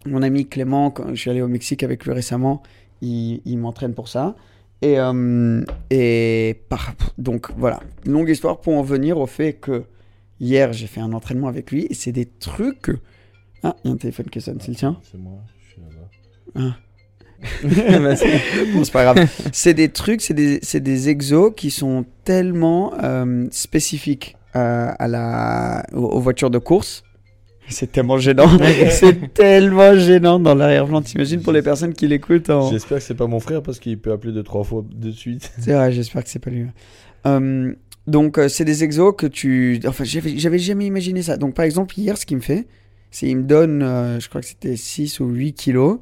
mon ami Clément, quand je suis allé au Mexique avec lui récemment, il, il m'entraîne pour ça. Et, euh, et par, donc voilà, longue histoire pour en venir au fait que hier j'ai fait un entraînement avec lui et c'est des trucs. Ah, il y a un téléphone qui sonne, c'est le tien? C'est moi, je suis là-bas. Vas-y. Bon, c'est pas grave. c'est des trucs, c'est des, des exos qui sont tellement euh, spécifiques euh, à la, aux, aux voitures de course. C'est tellement gênant. c'est tellement gênant dans l'arrière-plan. T'imagines pour les personnes qui l'écoutent en... J'espère que c'est pas mon frère parce qu'il peut appeler deux trois fois de suite. C'est vrai, j'espère que c'est pas lui. Euh, donc, euh, c'est des exos que tu. Enfin, j'avais jamais imaginé ça. Donc, par exemple, hier, ce qu'il me fait, c'est il me donne, euh, je crois que c'était 6 ou 8 kilos,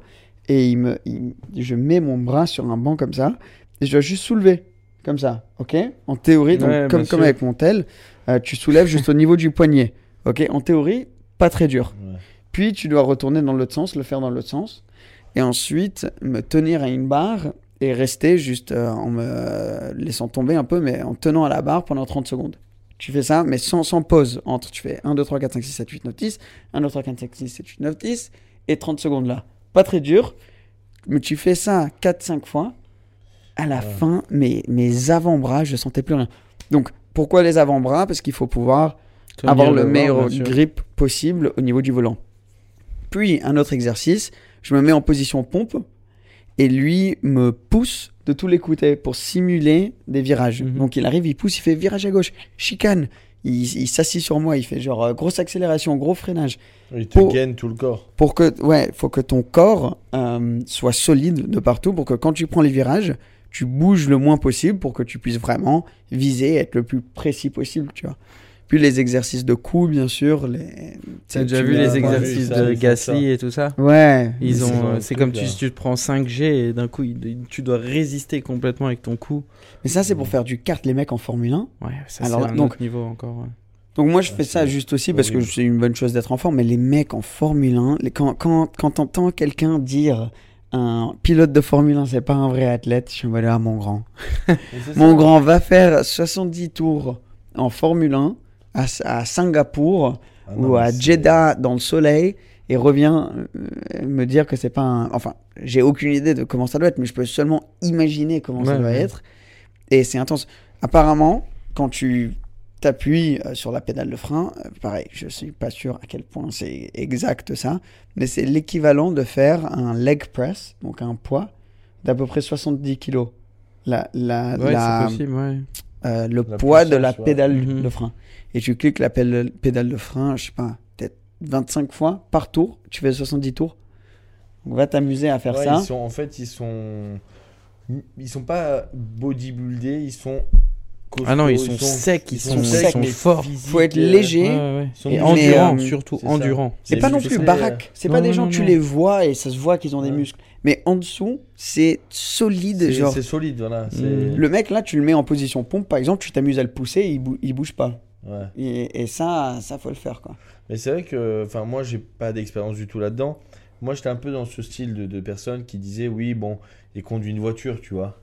et il me, il- je mets mon bras sur un banc comme ça, et je dois juste soulever, comme ça, ok? En théorie, donc, Ouais, comme, comme avec mon tel, euh, tu soulèves juste au niveau du poignet, ok? En théorie, pas très dur. Ouais. Puis tu dois retourner dans l'autre sens, le faire dans l'autre sens. Et ensuite, me tenir à une barre et rester juste euh, en me laissant tomber un peu, mais en tenant à la barre pendant 30 secondes. Tu fais ça, mais sans, sans pause. Entre, tu fais 1, 2, 3, 4, 5, 6, 7, 8, 9, 10. 1, 2, 3, 4, 5, 6, 7, 8, 9, 10. Et 30 secondes là. Pas très dur, mais tu fais ça 4, 5 fois. À la fin, mes, mes avant-bras, je sentais plus rien. Donc, pourquoi les avant-bras? Parce qu'il faut pouvoir Tenir avoir le meilleur grip possible au niveau du volant. Puis un autre exercice, je me mets en position pompe et lui me pousse de tous les côtés pour simuler des virages. Mhm. Donc il arrive, il pousse, il fait virage à gauche, chicane, il, il s'assit sur moi, il fait genre euh, grosse accélération, gros freinage. Il te Pour- gaine tout le corps. Pour que, ouais, faut que ton corps euh, soit solide de partout pour que quand tu prends les virages, tu bouges le moins possible pour que tu puisses vraiment viser, être le plus précis possible, tu vois. Puis les exercices de coups, bien sûr. Les... T'as déjà tu vu les vu, exercices ça, de Gasly et tout ça? Ouais. Ils c'est ont, euh, c'est comme tu, tu te prends 5G et d'un coup tu dois résister complètement avec ton coup. Mais ça, c'est pour faire du kart, les mecs en Formule 1. Ouais, ça Alors c'est un donc- autre niveau encore. ouais. Donc moi, je Ouais, fais ça juste aussi parce que c'est une bonne chose d'être en forme. Mais les mecs en Formule 1, les- quand, quand, quand t'entends quelqu'un dire un pilote de Formule 1, c'est pas un vrai athlète, je suis en mode, ah, mon grand. Mon grand va faire 70 tours en Formule 1 à, à Singapour Ah non, ou à Jeddah dans le soleil et revient euh, me dire que c'est pas un. Enfin, j'ai aucune idée de comment ça doit être, mais je peux seulement imaginer comment ça doit ouais. être. Et c'est intense. Apparemment, quand tu t'appuies euh, sur la pédale de frein. Euh, pareil, je suis pas sûr à quel point c'est exact ça, mais c'est l'équivalent de faire un leg press, donc un poids d'à peu près 70 kg. La, la, Ouais, la- c'est possible, ouais. euh, le La poids de la pédale Mhm. de frein. Et tu cliques la pédale, pédale de frein, je sais pas, peut-être 25 fois par tour. Tu fais 70 tours. On va t'amuser à faire Ouais, ça. Ils sont, en fait, ils sont. Ils sont pas bodybuildés, ils sont. Ah non, ils sont secs, ils sont- ils sont forts. Faut être euh, léger. Ouais, ouais. ils sont Et endurant, euh, surtout, c'est endurant. C'est Mais pas non plus euh, baraque. C'est non, pas des gens non, tu les vois et ça se voit qu'ils ont des muscles. Mais en dessous, c'est solide. C'est Genre, c'est solide, voilà. c'est- Mhm. le mec là, tu le mets en position pompe, par exemple, tu t'amuses à le pousser, il, bou- il bouge pas. Ouais. Et, et ça, ça faut le faire quoi. Mais c'est vrai que, enfin, moi, j'ai pas d'expérience du tout là-dedans. Moi, j'étais un peu dans ce style de, de personnes qui disaient, oui, bon, il conduit une voiture, tu vois.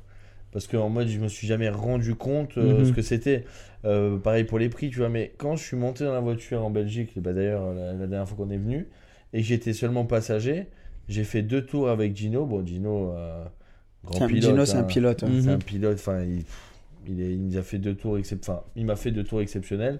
Parce qu'en mode, je me suis jamais rendu compte euh, Mhm. ce que c'était. Euh, pareil pour les prix, tu vois. Mais quand je suis monté dans la voiture en Belgique, bah, d'ailleurs, la, la dernière fois qu'on est venu, et j'étais seulement passager, j'ai fait deux tours avec Gino. Bon, Gino, euh, grand un- pilote. Gino, c'est un hein. pilote. Mhm. C'est un pilote, enfin, il, il, est- il nous a fait deux tours excep- enfin, il m'a fait deux tours exceptionnels.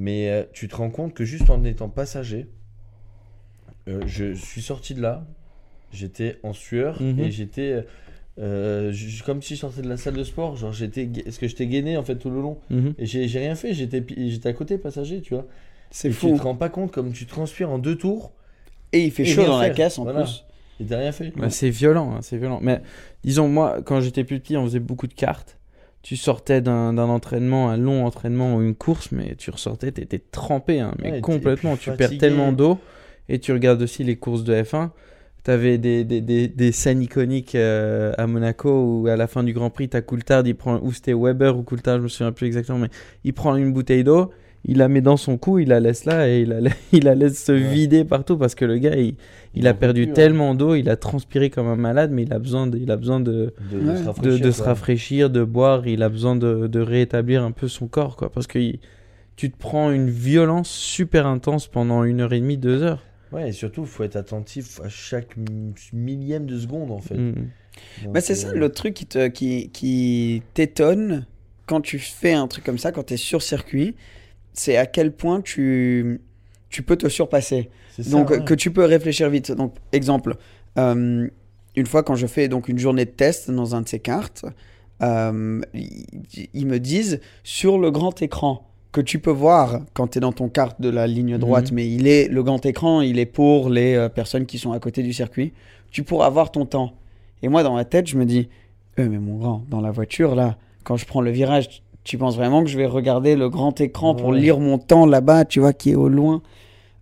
Mais euh, tu te rends compte que juste en étant passager, euh, je suis sorti de là, j'étais en sueur Mhm. et j'étais euh, comme si je sortais de la salle de sport, genre j'étais, est-ce que j'étais gainé en fait tout le long Mhm. et j'ai rien fait, j'étais j'étais à côté passager, tu vois. C'est fou. Tu te rends pas compte comme tu transpires en deux tours Et il fait et chaud dans la caisse en Voilà. plus. et t'as rien fait. Bah, c'est violent, hein, c'est violent. Mais disons, moi, quand j'étais plus petit, on faisait beaucoup de cartes. Tu sortais d'un entraînement, un long entraînement ou une course, mais tu ressortais, t'étais trempé, hein, mais Ouais, complètement. Tu perds tellement d'eau. Et tu regardes aussi les courses de F1. T'avais des, des, des, des scènes iconiques euh, à Monaco où à la fin du Grand Prix, t'as Coulthard, il prend, ou c'était Weber ou Coulthard, je me souviens plus exactement, mais il prend une bouteille d'eau, il la met dans son cou, il la laisse là et il la, il la laisse se Ouais. vider partout parce que le gars, il, il a perdu plus, hein. tellement d'eau, il a transpiré comme un malade, mais il a besoin de, il a besoin de, De, se de, rafraîchir. de se quoi. rafraîchir, de boire, il a besoin de, de rétablir un peu son corps, quoi. Parce que il- tu te prends une violence super intense pendant une heure et demie, deux heures. Ouais, et surtout, faut être attentif à chaque mi- millième de seconde en fait. Mm. Bah, c'est ça euh, l'autre truc qui te qui, qui t'étonne quand tu fais un truc comme ça, quand tu es sur circuit, c'est à quel point tu, tu peux te surpasser. ça, Donc ouais. que tu peux réfléchir vite. Donc exemple, euh, une fois quand je fais donc une journée de test dans un de ces cartes, euh, ils, me disent sur le grand écran que tu peux voir quand tu es dans ton kart de la ligne droite, Mhm. mais il est le grand écran, il est pour les euh, personnes qui sont à côté du circuit. Tu pourras voir ton temps. Et moi, dans ma tête, je me dis, euh, mais mon grand, dans la voiture, là, quand je prends le virage, tu penses vraiment que je vais regarder le grand écran pour lire mon temps là-bas, tu vois, qui est au loin?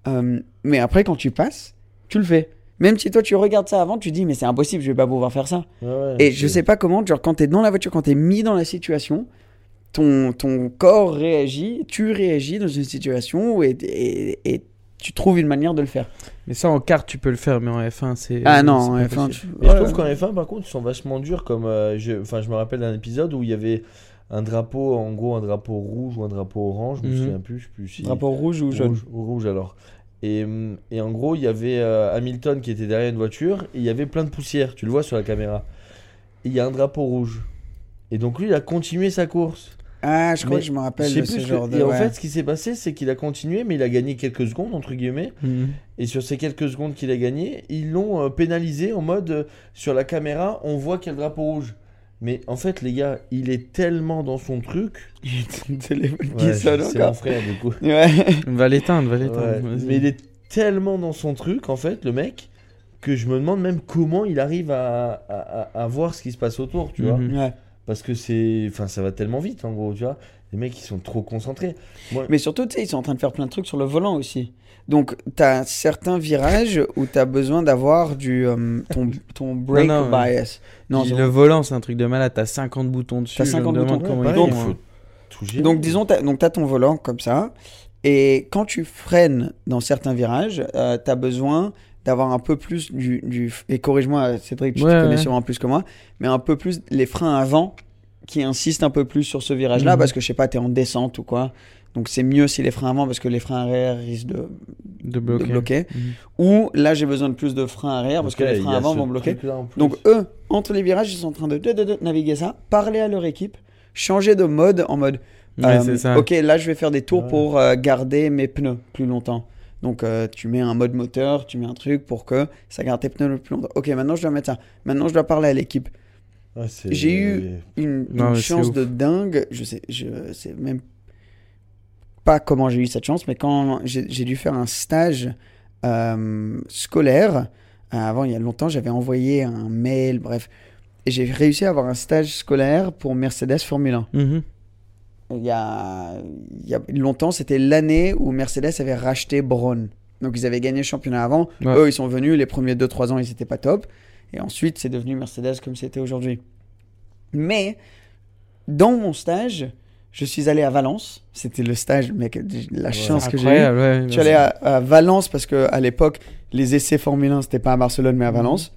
Euh, mais après, quand tu passes, tu le fais. Même si toi, tu regardes ça avant, tu dis, mais c'est impossible, je vais pas pouvoir faire ça. Ouais, Et je sais pas comment, genre quand t'es dans la voiture, quand t'es mis dans la situation, ton, ton corps réagit, tu réagis dans une situation et, et, et tu trouves une manière de le faire. Mais ça, en kart, tu peux le faire, mais en F1, c'est. Ah non, en F1, possible. tu- Mais je Ouais. trouve qu'en F1, par contre, ils sont vachement durs. Comme, euh, je, enfin, je me rappelle d'un épisode où il y avait un drapeau, en gros, un drapeau rouge ou un drapeau orange. Je me Mhm. souviens plus. Je sais plus si- Drapeau rouge ou jaune Rouge, rouge alors. Et, hum, et en gros, il y avait euh, Hamilton qui était derrière une voiture et il y avait plein de poussière. Tu le vois sur la caméra. Et il y a un drapeau rouge. Et donc lui, il a continué sa course. Ah, je crois Mais que je me rappelle de ce ce que- genre de. Et en fait, ce qui s'est passé, c'est qu'il a continué, mais il a gagné quelques secondes, entre guillemets. Mhm. Et sur ces quelques secondes qu'il a gagné, ils l'ont euh, pénalisé en mode euh, sur la caméra, on voit qu'il y a le drapeau rouge. Mais en fait, les gars, il est tellement dans son truc. Il téléphone qui Ouais, sonne c'est mon frère, du coup. Ouais. Va l'éteindre, va l'éteindre. Ouais, mais il est tellement dans son truc, en fait, le mec, que je me demande même comment il arrive à, à, à- à voir ce qui se passe autour, tu vois. Mhm. Ouais. Parce que c'est. Enfin, ça va tellement vite, en gros, tu vois. Les mecs, ils sont trop concentrés. Moi, Mais surtout, tu sais, ils sont en train de faire plein de trucs sur le volant aussi. Donc, tu as certains virages où tu as besoin d'avoir du euh, ton, ton brake Non, non, bias. Non, le volant, c'est un truc de malade. T'as 50 boutons dessus. T'as je me 50 demande boutons. comment Ouais, ils pareil, font, il faut hein. Donc disons, t'as, donc tu as ton volant comme ça, et quand tu freines dans certains virages, tu as besoin d'avoir un peu plus du... du et corrige-moi Cédric, tu Ouais, te connais ouais. sûrement plus que moi, mais un peu plus les freins avant qui insistent un peu plus sur ce virage-là, Mhm. parce que je sais pas, tu es en descente ou quoi. Donc c'est mieux si les freins avant, parce que les freins arrière risquent de, De de bloquer. Mhm. Ou là j'ai besoin de plus de freins arrière, parce que les freins avant vont bloquer. Donc eux, entre les virages, ils sont en train de, de- de- de naviguer ça, parler à leur équipe, changer de mode en mode Ouais, euh, ça. ok, là je vais faire des tours Ouais. pour euh, garder mes pneus plus longtemps. Donc euh, tu mets un mode moteur, tu mets un truc pour que ça garde tes pneus le plus longtemps. Ok, maintenant je dois mettre ça. Maintenant je dois parler à l'équipe. C'est- J'ai eu une, Non, chance de dingue. Je sais, je sais même pas comment j'ai eu cette chance, mais quand j'ai dû faire un stage euh, scolaire, euh, avant il y a longtemps, j'avais envoyé un mail, bref, et j'ai réussi à avoir un stage scolaire pour Mercedes Formule 1. Mhm. Il y a, il y a longtemps, c'était l'année où Mercedes avait racheté Braun. Donc ils avaient gagné le championnat avant. Ouais. Eux, ils sont venus, les premiers 2-3 ans, ils n'étaient pas top. Et ensuite, c'est devenu Mercedes comme c'était aujourd'hui. Mais dans mon stage, je suis allé à Valence. C'était le stage, mec, la chance que j'ai eue. Ouais. Je suis allé à, à Valence parce que à l'époque, les essais Formule 1, c'était pas à Barcelone, mais à Valence.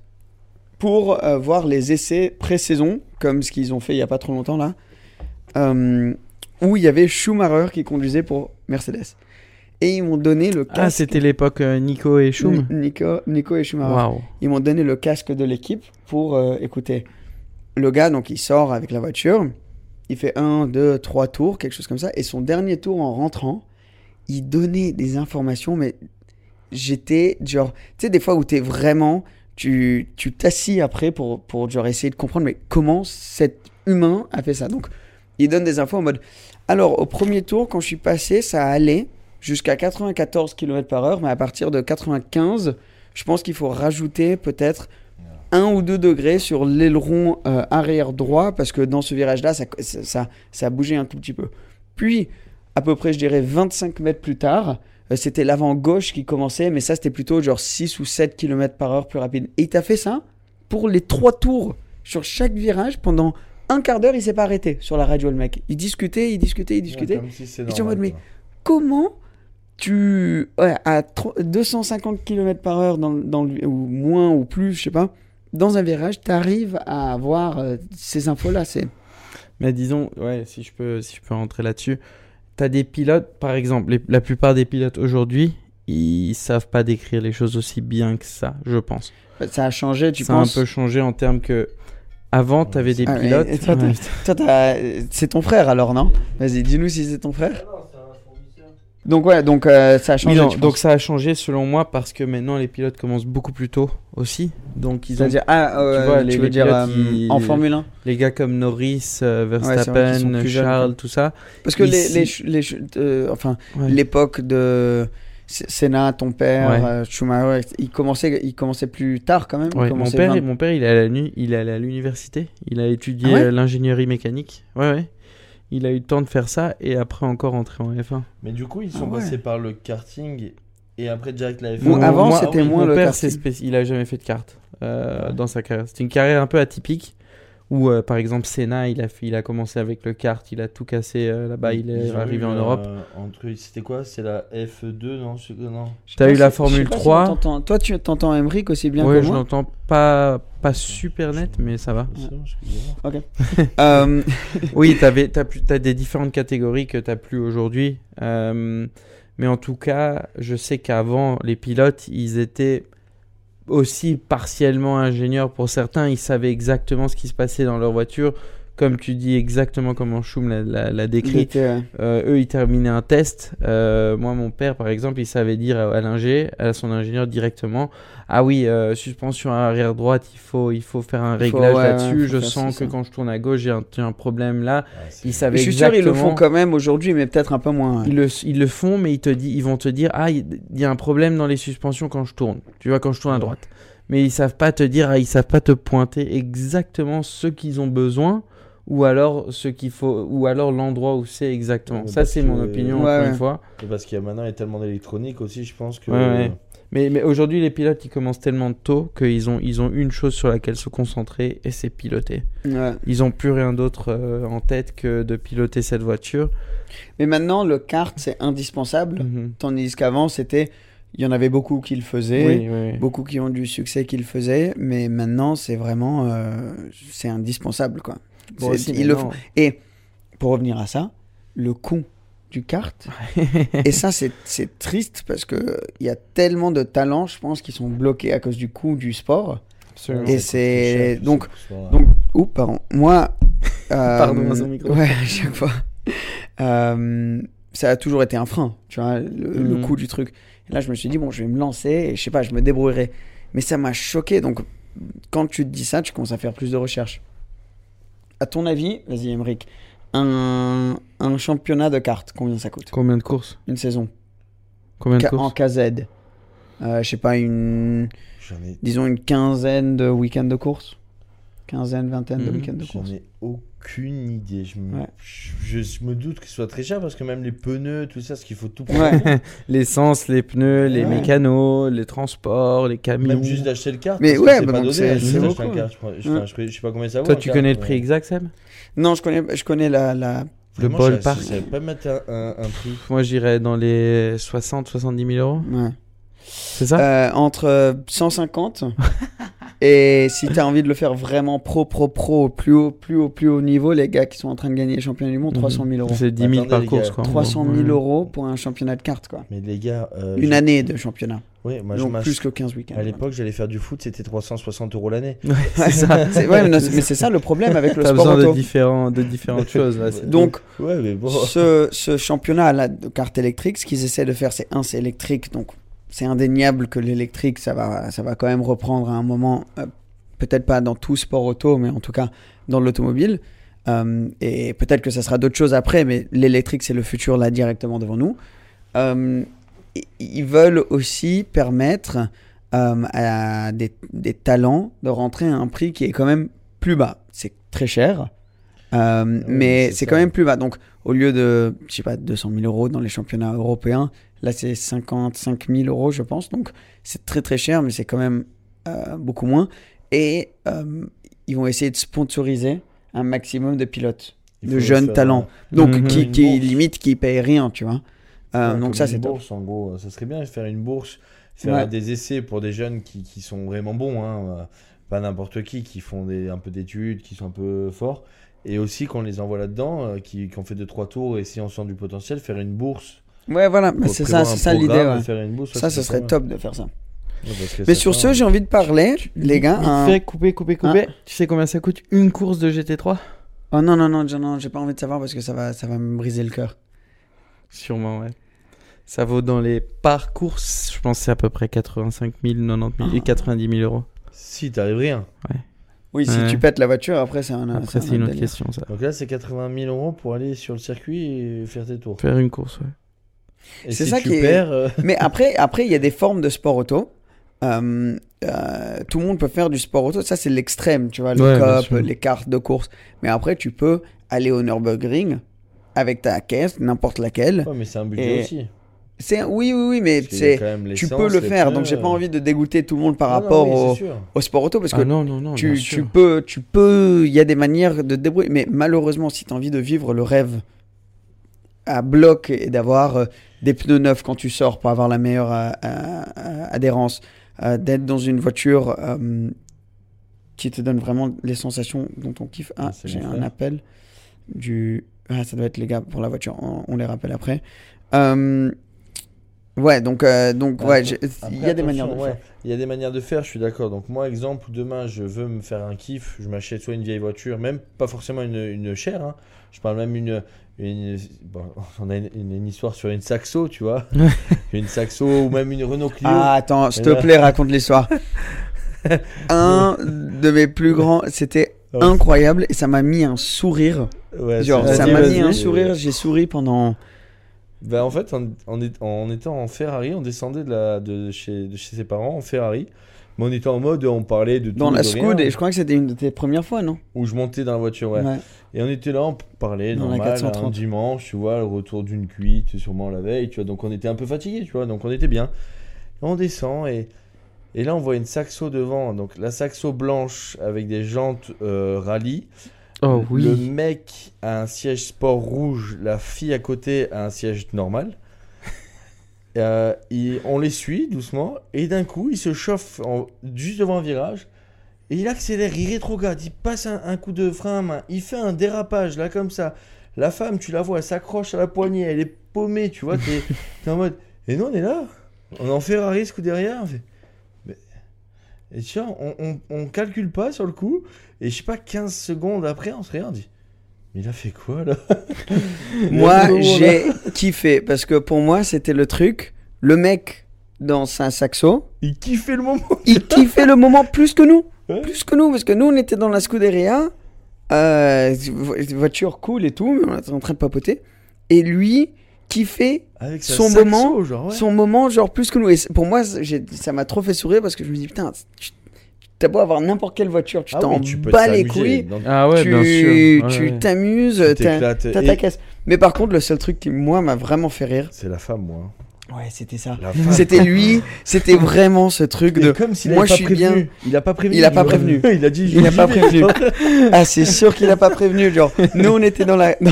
Pour euh, voir les essais pré-saison, comme ce qu'ils ont fait il y a pas trop longtemps là, euh, où il y avait Schumacher qui conduisait pour Mercedes. Et ils m'ont donné le casque. Ah, c'était l'époque euh, Nico et Schum. Ni- Nico, Nico et Schumacher. Waouh. Ils m'ont donné le casque de l'équipe pour euh, écouter. Le gars, donc, il sort avec la voiture. Il fait un, deux, trois tours, quelque chose comme ça. Et son dernier tour en rentrant, il donnait des informations, mais j'étais genre, tu sais, des fois où t'es vraiment, tu tu t'assis après pour, pour genre essayer de comprendre, mais comment cet humain a fait ça. Donc, il donne des infos en mode, alors, au premier tour, quand je suis passé, ça allait jusqu'à 94 km par heure, mais à partir de 95, je pense qu'il faut rajouter peut-être un ou deux degrés sur l'aileron euh, arrière droit parce que dans ce virage-là, ça, ça, ça, ça a bougé un tout petit peu. Puis, à peu près, je dirais 25 mètres plus tard, euh, c'était l'avant gauche qui commençait, mais ça, c'était plutôt genre 6 ou 7 km par heure plus rapide. Et il t'a fait ça pour les trois tours sur chaque virage pendant un quart d'heure, il s'est pas arrêté sur la radio, le mec. Il discutait, il discutait, il discutait. Comme si Et en mode, mais comment tu, ouais, à tro- 250 km par heure dans, dans le- ou moins ou plus, je sais pas, dans un virage, tu arrives à avoir euh, ces infos-là. C'est Mais disons, ouais, si je peux, si je peux rentrer là-dessus, t'as des pilotes, par exemple, les- la plupart des pilotes aujourd'hui, ils savent pas décrire les choses aussi bien que ça, je pense. ça a changé, tu ça penses a un peu changé en termes que avant, t'avais des Ah, pilotes. toi, Ouais. Toi, c'est ton frère alors, non? Vas-y, dis-nous si c'est ton frère. Donc ouais, donc euh, ça a changé. Non, tu donc penses ça a changé selon moi parce que maintenant les pilotes commencent beaucoup plus tôt aussi. Donc ils ont C'est-à-dire, ah, euh, tu vois, tu les- veux les dire pilotes, euh, ils- en Formule 1 les gars comme Norris, euh, Ouais, Verstappen, plus jeunes, Charles, tout ça. Parce que les, Ici- les, euh, enfin, Ouais. l'époque de Senna, ton père, Ouais. euh, Schumacher, il commençait, il commençait plus tard quand même. Ouais, mon père, 20 mon père, il est à la nu- il est allé à l'université. Il a étudié Ah ouais l'ingénierie mécanique. Ouais, ouais. Il a eu le temps de faire ça et après encore entrer en F1. Mais du coup, ils sont Ah ouais. passés par le karting et après direct la F1. Bon, avant, c'était mon moins le père, karting. il a jamais fait de kart euh, Ouais. dans sa carrière. C'était une carrière un peu atypique où, euh, par exemple, Senna, il a, fait, il a commencé avec le kart, il a tout cassé euh, là-bas, il est arrivé eu, en Europe. c'était quoi? C'est la F2, non? Je- non. Je T'as eu la je Formule pas si 3. on t'entend. Toi, tu t'entends Emmerich aussi bien ouais, que je moi? l'entends pas, pas super net, mais ça va. Excusez-moi. Euh, Oui, t'avais, t'as, plus, t'as des différentes catégories que t'as plus aujourd'hui. Euh, mais en tout cas, je sais qu'avant, les pilotes, ils étaient aussi partiellement ingénieurs pour certains. Ils savaient exactement ce qui se passait dans leur voiture. Comme tu dis, exactement comment Schum l'a, l'a- l'a il décrit. était, euh, Euh, eux, ils terminaient un test. Euh, moi, mon père, par exemple, il savait dire à, à l'ingé, à son ingénieur directement Ah oui, euh, suspension arrière droite, il faut, il faut faire un Il faut- réglage ouais, là-dessus. ouais, Je sens que ça. quand je tourne à gauche, j'ai un, j'ai un problème là. Ah, Ils savaient je suis sûr ils le font quand même aujourd'hui, mais peut-être un peu moins. Ils le, ils le font, mais ils, te dit, ils vont te dire Ah, il y a un problème dans les suspensions quand je tourne. Tu vois, quand je tourne à droite. Mais ils savent pas te dire, ah, ils savent pas te pointer exactement ce qu'ils ont besoin. Ou alors ce qu'il faut, ou alors l'endroit où c'est exactement. Ouais, Ça, c'est mon opinion, Ouais, encore ouais. une fois. Et Parce qu'il y a maintenant il y a tellement d'électronique aussi, je pense que. Ouais, ouais. Mais, mais aujourd'hui, les pilotes, ils commencent tellement tôt qu'ils ont, ils ont une chose sur laquelle se concentrer et c'est piloter. Ouais. Ils ont plus rien d'autre euh, en tête que de piloter cette voiture. Mais maintenant, le kart, c'est indispensable. Mhm. Tandis qu'avant, c'était. Il y en avait beaucoup qui le faisaient. Oui, oui, oui. Beaucoup qui ont du succès qui le faisaient. Mais maintenant, c'est vraiment. euh, c'est indispensable, quoi. Bon, C'est- aussi, ils le maintenant- font. Et pour revenir à ça, le coût du kart. et ça, c'est triste parce que il y a tellement de talents, je pense, qui sont bloqués à cause du coût du sport. Absolument. Et c'est donc donc oups, pardon. Moi, euh, Pardon à son micro. Ouais, à chaque fois. Euh, ça a toujours été un frein, tu vois, le, le Mhm. coût du truc. Et là, je me suis dit bon, je vais me lancer et je sais pas, je me débrouillerai. Mais ça m'a choqué. Donc, quand tu te dis ça, tu commences à faire plus de recherches. À ton avis, vas-y, Emmerich, un, un championnat de cartes, combien ça coûte Combien de courses? Une saison Combien de Ca- En courses KZ. Euh, je sais pas, une, J'en ai, disons une quinzaine de week-ends de course. Quinzaine, vingtaine de Mhm. week-ends de j'en course. ai aucune idée. Je me, Ouais. je, je me doute que ce soit très cher parce que même les pneus, tout ça, ce qu'il faut tout prendre. Ouais. L'essence, les pneus, les Ouais. mécanos, les transports, les camions. Même juste d'acheter le kart. Mais ouais, bah pas donné. Je, je, sais pas combien ça vaut. Toi, tu connais le prix exact, Seb? Non, je connais, je connais la, la... Le Vraiment, je- ballpark. Je savais pas mettre un, un, un prix. Moi, j'irais dans les 60-70 000 euros. Ouais. C'est ça? Euh, entre euh, 150 et si tu as envie de le faire vraiment pro, pro, pro, au plus haut, plus haut, plus haut niveau, les gars qui sont en train de gagner les championnats du monde, 300 000 euros. C'est 10 000 Attendez, par course, quoi. 300 000 Ouais. euros pour un championnat de cartes, quoi. Mais les gars. euh, Une je- année de championnat. Oui, moi je Donc m'ach- plus que 15 week-ends. À l'époque, j'allais faire du foot, c'était 360 euros l'année. Ouais, c'est ça. C'est- ouais, mais, c'est- ça le problème avec le T'as sport besoin de, auto. différents, de différentes choses. Là. Donc, Ouais, mais bon. ce, ce championnat là, de cartes électriques, ce qu'ils essaient de faire, c'est un, c'est électrique. Donc, c'est indéniable que l'électrique, ça va, ça va quand même reprendre à un moment, euh, peut-être pas dans tout sport auto, mais en tout cas dans l'automobile. Euh, et peut-être que ça sera d'autres choses après, mais l'électrique, c'est le futur là directement devant nous. Euh, ils veulent aussi permettre à des talents de rentrer à un prix qui est quand même plus bas. C'est très cher, euh, mais c'est quand même plus bas. Donc, au lieu de, je sais pas, 200 000 euros dans les championnats européens, là, c'est 55 000 euros, je pense. Donc, c'est très très cher, mais c'est quand même euh, beaucoup moins. Et euh, ils vont essayer de sponsoriser un maximum de pilotes, Il de jeunes faire talents. Donc, Mhm. qui, qui bourse. limite, qui payent rien, tu vois. Euh, Ouais, donc, ça, une c'est top. bourse en gros. Ça serait bien de faire une bourse, faire Ouais. des essais pour des jeunes qui, qui sont vraiment bons, hein, pas n'importe qui, qui font des, un peu d'études, qui sont un peu forts. Et aussi qu'on les envoie là-dedans, euh, qui, qui ont fait 2-3 tours et si on sent du potentiel, faire une bourse. Ouais, voilà, mais c'est ça, c'est ça l'idée. ouais. et faire une bourse, Ça, ce serait top de faire ça. Ouais, Mais sur ce, j'ai envie de parler, les gars. Un- fait, couper, couper, couper. Tu sais combien ça coûte une course de GT3 Oh non, non, non, non, non, j'ai pas envie de savoir parce que ça va, ça va me briser le cœur. Sûrement, ouais. Ça vaut dans les parcours, je pense c'est à peu près 85 000, 90 000 et 90 000 euros. Si t'arrives rien. Oui, si Ouais. tu pètes la voiture, après, c'est un. Après, un c'est une autre délire. question, ça. Donc là, c'est 80 000 euros pour aller sur le circuit et faire tes tours. Faire une course, ouais. Et C'est si ça qui est- perds, euh, Mais après, après, il y a des formes de sport auto. Euh, euh, tout le monde peut faire du sport auto. Ça, c'est l'extrême, tu vois, le Ouais, cop, les cartes de course. Mais après, tu peux aller au Nürburgring avec ta caisse, n'importe laquelle. ouais, mais c'est un budget Et- aussi. C'est oui, oui, oui, mais c'est tu peux le faire. pneus, Donc, j'ai pas euh. envie de dégoûter tout le monde par Non, non, rapport oui, au, sport auto parce que Ah non, non, non, tu, peux, tu peux, il y a des manières de te débrouiller. Mais malheureusement, si tu as envie de vivre le rêve à bloc et d'avoir euh, des pneus neufs quand tu sors pour avoir la meilleure euh, adhérence, d'être dans une voiture qui te donne vraiment les sensations dont on kiffe. Ah, j'ai un frère. appel du. Ah, ça doit être les gars pour la voiture. On, on les rappelle après. Euh, Ouais, donc, euh, donc ouais, il y a des manières de faire. Il y a des manières de faire, je suis d'accord. Donc moi, exemple, demain, je veux me faire un kiff, je m'achète soit une vieille voiture, même pas forcément une, une chère. hein. Je parle même une... une bon, on a une, une- une histoire sur une Saxo, tu vois. une Saxo ou même une Renault Clio. Ah, attends, s'il te là- plaît, raconte l'histoire. un de mes plus grands, c'était incroyable et ça m'a mis un sourire. Ouais, Genre, c'est- ça vas-y, m'a vas-y. mis un sourire, j'ai souri pendant. Ben, en fait, en, en étant en Ferrari, on descendait de, la, de, chez, de chez ses parents en Ferrari. Mais on était en mode, on parlait de tout. Dans la Scoot, et je crois que c'était une de tes premières fois, non? Où je montais dans la voiture, ouais. Ouais. Et on était là, on parlait Dans la normal, 430. un dimanche, tu vois, le retour d'une cuite, sûrement la veille, tu vois. Donc on était un peu fatigué, tu vois, donc on était bien. Et on descend et, et là on voit une Saxo devant, donc la Saxo blanche avec des jantes euh, rallye. Oh Le mec a un siège sport rouge, la fille à côté a un siège normal. Euh, il- on les suit doucement et d'un coup il se chauffe en- juste devant un virage et il accélère, il rétrograde, il passe un, un coup de frein à main, il fait un dérapage là comme ça. La femme, tu la vois, elle s'accroche à la poignée, elle est paumée, tu vois, t'es en mode. Et nous on est là, on est en Ferrari ce coup derrière. on fait, mais- Et tu vois, on, on, on calcule pas sur le coup et je sais pas, 15 secondes après on se regarde, on dit. Mais il a fait quoi là? Moi, j'ai kiffé parce que pour moi, c'était le truc. Le mec dans un saxo, Il kiffait le moment. il kiffait le moment plus que nous. Ouais. Plus que nous, parce que nous, on était dans la Scuderia, euh, vo- voiture cool et tout, mais on était en train de papoter. Et lui, kiffait Avec son saxo, moment, genre, ouais. son moment, genre plus que nous. Et pour moi, ça m'a trop fait sourire parce que je me dis, putain, t'as beau avoir n'importe quelle voiture, tu Ah t'en oui, bats les couilles. dans- Ah ouais, tu bien sûr. Ouais, tu ouais. t'amuses, t'as ta caisse. Mais par contre, le seul truc qui, moi, m'a vraiment fait rire, C'est la femme, moi. Ouais, c'était ça. C'était lui, c'était vraiment ce truc de. comme s'il moi, je suis prévenu. bien. Il a pas prévenu. Il a pas prévenu. il a dit. Il a pas prévenu. Ah, c'est sûr qu'il a pas prévenu. Genre, nous, on était dans la, dans,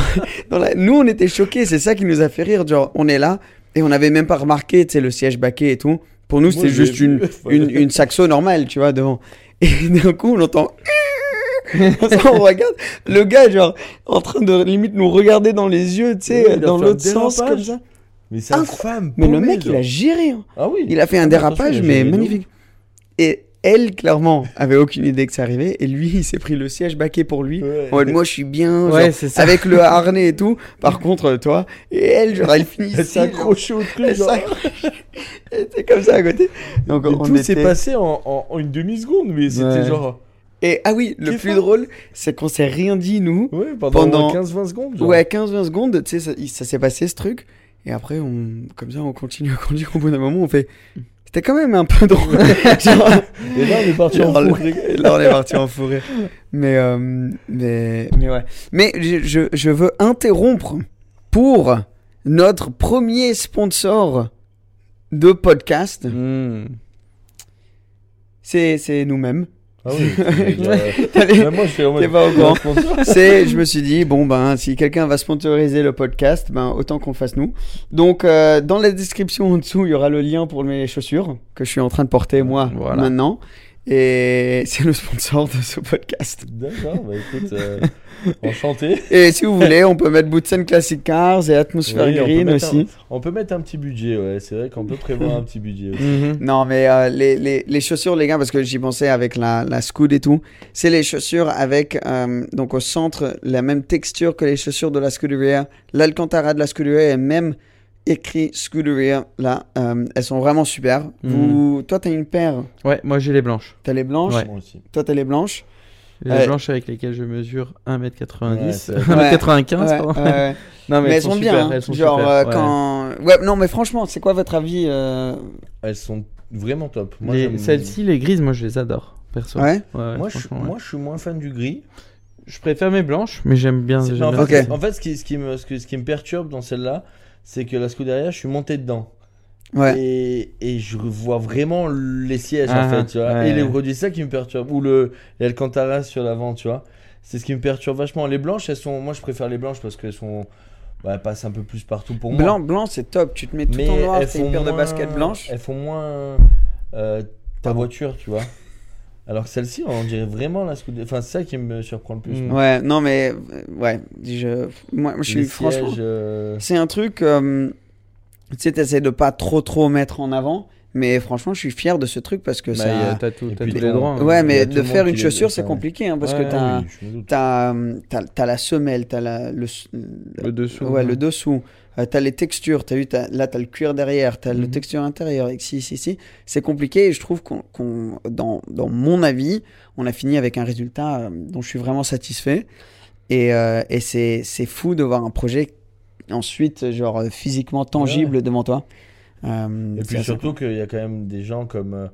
dans la, nous, on était choqués. C'est ça qui nous a fait rire. Genre, on est là et on n'avait même pas remarqué, tu sais, le siège baqué et tout. Pour nous, c'était juste une, une, une saxo normale, tu vois, devant. Et d'un coup, on entend. on regarde le gars, genre, en train de limite nous regarder dans les yeux, tu sais, Oui, dans l'autre sens, comme ça. Mais sa femme. Mais le mec, il a géré. hein. Ah oui. Il a fait un Ah, dérapage, il a mais magnifique. Et elle, clairement, avait aucune idée que ça arrivait. Et lui, il s'est pris le siège baqué pour lui. Ouais. En mode, moi, je suis bien. Ouais, genre. Avec le harnais et tout. Par contre, toi. Et elle, genre, elle finit Elle accrochée au truc. Elle genre. Elle était comme ça à côté. Donc, Et on tout s'est était- passé en, en- en une demi-seconde, mais c'était Ouais. genre. Et ah oui, le plus drôle, c'est qu'on s'est rien dit, nous. Ouais, pendant, Pendant- 15-20 secondes. genre. Ouais, 15-20 secondes, tu sais, ça, ça s'est passé ce truc. Et après, on, comme ça, on continue à conduire. Au bout d'un moment, on fait. C'était quand même un peu drôle. Genre- Et là, on est parti en fou. Là, on est parti en fou. Mais, euh, mais, mais ouais. Mais je, je, veux interrompre pour notre premier sponsor de podcast. C'est, c'est nous-mêmes. Ah oui. euh, même moi, je en pas au courant. C'est, je me suis dit, bon, ben, si quelqu'un va sponsoriser le podcast, ben, autant qu'on fasse nous. Donc, euh, dans la description en dessous, il y aura le lien pour mes chaussures que je suis en train de porter, moi, Voilà. maintenant. Et c'est le sponsor de ce podcast. D'accord, bah écoute, euh, enchanté. Et si vous voulez, on peut mettre Bootsen Classic Cars et Atmosphère Oui, Green aussi. un- on peut mettre un petit budget, ouais. C'est vrai qu'on peut prévoir un petit budget aussi. Mhm. Non, mais euh, les, les, les chaussures, les gars, parce que j'y pensais avec la, la Scoot et tout, c'est les chaussures avec, euh, donc au centre, la même texture que les chaussures de la Scuderia. L'Alcantara de la Scuderia est même écrit Scuderia là. Euh, elles sont vraiment super. Vous, toi, t'as une paire. Ouais, moi j'ai les blanches. T'as les blanches. Ouais. Moi aussi. Toi, t'as les blanches. Les Ouais. blanches avec lesquelles je mesure 1m90, Ouais, c'est- 1m95, Ouais, pardon. ouais, ouais. Non, mais, elles sont, super, bien. hein. elles sont Genre super, euh, ouais. quand. Ouais, non, mais franchement, c'est quoi votre avis euh, Elles sont vraiment top. Celles-ci, les grises, moi je les adore, perso. Ouais? ouais, Moi, je, moi, je suis moins fan du gris. Je préfère mes blanches, mais j'aime bien. Non, en, fait, Ok. en fait, ce qui, ce, qui me, ce, que- ce qui me perturbe dans celle-là, c'est que la Scuderia, je suis monté dedans. Ouais. Et, et je vois vraiment les sièges, Ah, en fait, tu vois. ouais. Et les produits, c'est ça qui me perturbe. Ou le l'Alcantara sur l'avant, tu vois. C'est ce qui me perturbe vachement. Les blanches, elles sont. Moi, je préfère les blanches parce qu'elles sont. Bah, elles passent un peu plus partout pour moi. Blanc, blanc, c'est top. Tu te mets tout Mais en noir, t'as une paire de moins- baskets blanches. Elles font moins euh, ta voiture, tu vois. Alors que celle-ci, on dirait vraiment la Scuderia. Enfin, c'est ça qui me surprend le plus. Mm. moi. Ouais, non, mais euh, ouais, je, moi, je suis Les franchement. sièges, euh, C'est un truc, euh, tu sais, t'essaies de pas trop trop mettre en avant, mais franchement, je suis fier de ce truc parce que Bah, ça. y a- T'as tout- Et t'as puis tous ton- les droits. hein. Ouais, il y a mais tout de le monde faire qui une les- chaussure, c'est enfin, compliqué hein, parce ouais, que t'as, oui, je me doute. t'as, t'as, t'as la semelle, t'as la, le, Le dessous. ouais, hein. le dessous, euh, t'as les textures, t'as vu, là t'as le cuir derrière, t'as le Mhm. texture intérieure, et si, si, si, c'est compliqué et je trouve qu'on, dans, dans mon avis, on a fini avec un résultat euh, dont je suis vraiment satisfait et, euh, et c'est, fou de voir un projet ensuite, genre physiquement tangible devant toi. Euh, Et puis surtout qu'il y a quand même des gens comme,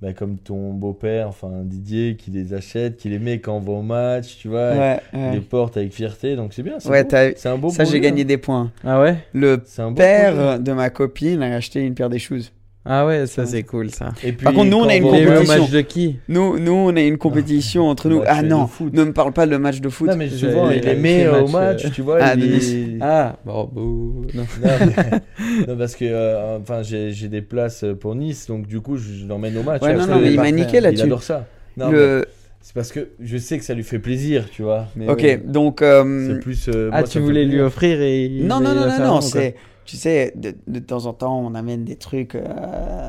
bah, comme ton beau-père, enfin Didier, qui les achète, qui les met quand on va au match, tu vois. Ouais, ouais. les porte avec fierté, donc c'est bien. c'est Ouais, c'est un beau Ça, j'ai gagné des points. Ah ouais? Le projet. père de ma copine a acheté une paire des shoes. Ah ouais, ça c'est cool ça. Et puis, Par contre, nous, on a une compétition. match de qui Nous, nous, on a une compétition entre nous. Ah non, ne me parle pas de match de foot. Non, mais souvent, J'ai- il fait euh, au match, euh, tu vois. ah, il est- Nice. Ah, bon, bouh, non. Non, mais- non, parce que euh, enfin j'ai j'ai des places pour Nice, donc du coup, je, je l'emmène au match. Ouais, non, non, mais il m'a niqué là-dessus. Il adore ça. Non, mais Le... C'est parce que je sais que ça lui fait plaisir, tu vois. Mais Ok, ouais, donc. euh, c'est plus. euh, Ah, moi, tu voulais lui offrir et. Non, non, non, non, non, c'est. Tu sais, de, de temps en temps, on amène des trucs. euh,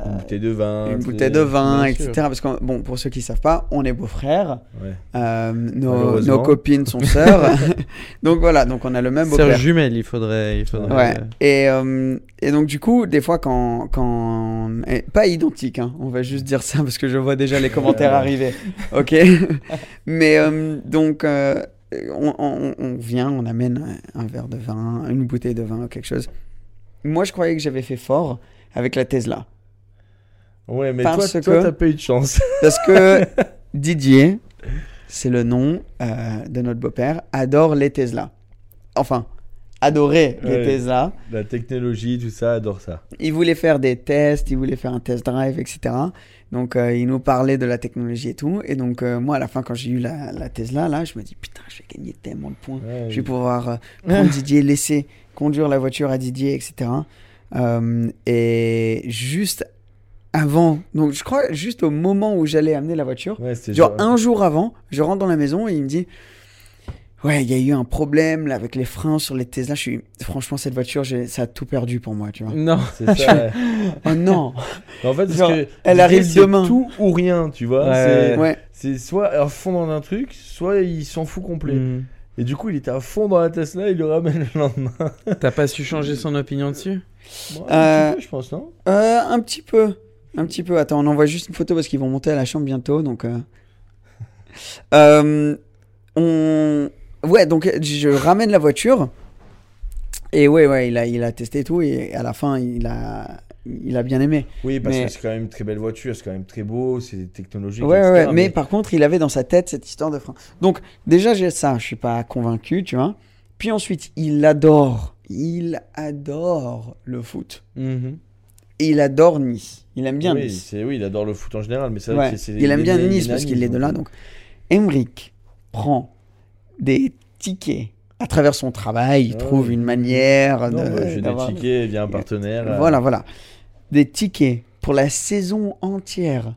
Une bouteille de vin. une bouteille de vin, etc. sûr. Parce que, bon, pour ceux qui savent pas, on est beaux-frères. Ouais. Euh, nos, copines sont sœurs. donc voilà, donc on a le même Sœur beau-père. jumelle, il faudrait. Il faudrait Ouais. euh, Et, euh, et donc, du coup, des fois, quand. quand... et pas identique, hein, on va juste dire ça parce que je vois déjà les commentaires arriver. Ok Mais euh, donc, euh, on, on- on vient, on amène un, un verre de vin, une bouteille de vin, quelque chose. Moi, je croyais que j'avais fait fort avec la Tesla. Ouais, mais Parce toi, toi, t'as pas eu de chance. Parce que Didier, c'est le nom euh, de notre beau-père, adore les Tesla. Enfin, adorait les Ouais. Tesla. La technologie, tout ça, adore ça. Il voulait faire des tests, il voulait faire un test drive, etc. Donc, euh, il nous parlait de la technologie et tout. Et donc, euh, moi, à la fin, quand j'ai eu la, la Tesla, là, je me dis, putain, je vais gagner tellement de points. Ouais, Je vais pouvoir euh, prendre Didier, laisser conduire la voiture à Didier, etc. Euh, et juste avant, donc je crois juste au moment où j'allais amener la voiture, Ouais, genre un jour avant, je rentre dans la maison et il me dit Ouais, il y a eu un problème là, avec les freins sur les Tesla. Je suis... Franchement, cette voiture, ça a tout perdu pour moi, tu vois. Non. C'est ça. Oh non en fait, parce Genre, que elle arrive c'est demain. tout ou rien, tu vois. Ouais. C'est- Ouais, soit à fond dans un truc, soit il s'en fout complet. Hmm. Et du coup, il était à fond dans la Tesla, il le ramène le lendemain. T'as pas su changer son opinion dessus? Bon, Euh, un petit peu, je pense, non? Euh, un petit peu. Un petit peu. Attends, on envoie juste une photo parce qu'ils vont monter à la chambre bientôt. Donc, euh... Euh, on... Ouais, donc je ramène la voiture. Et ouais, ouais, il a, il a testé et tout. Et à la fin, il a, il a bien aimé. Oui, parce Mais- que c'est quand même une très belle voiture, c'est quand même très beau, c'est technologique. Ouais, etc., ouais, mais par contre, il avait dans sa tête cette histoire de frein. Donc, déjà, j'ai ça, je suis pas convaincu, tu vois. Puis ensuite, il adore, il adore le foot. Mhm. Et il adore Nice. Il aime bien oui, Nice. oui, il adore le foot en général, mais vrai Ouais, que c'est. il aime bien est Nice est parce qu'il est de là. Donc, Emric prend des tickets à travers son travail. Il Ah trouve une manière Non, de. j'ai des tickets, via un partenaire. euh, Voilà, voilà. Des tickets pour la saison entière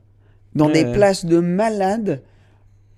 dans des places de malades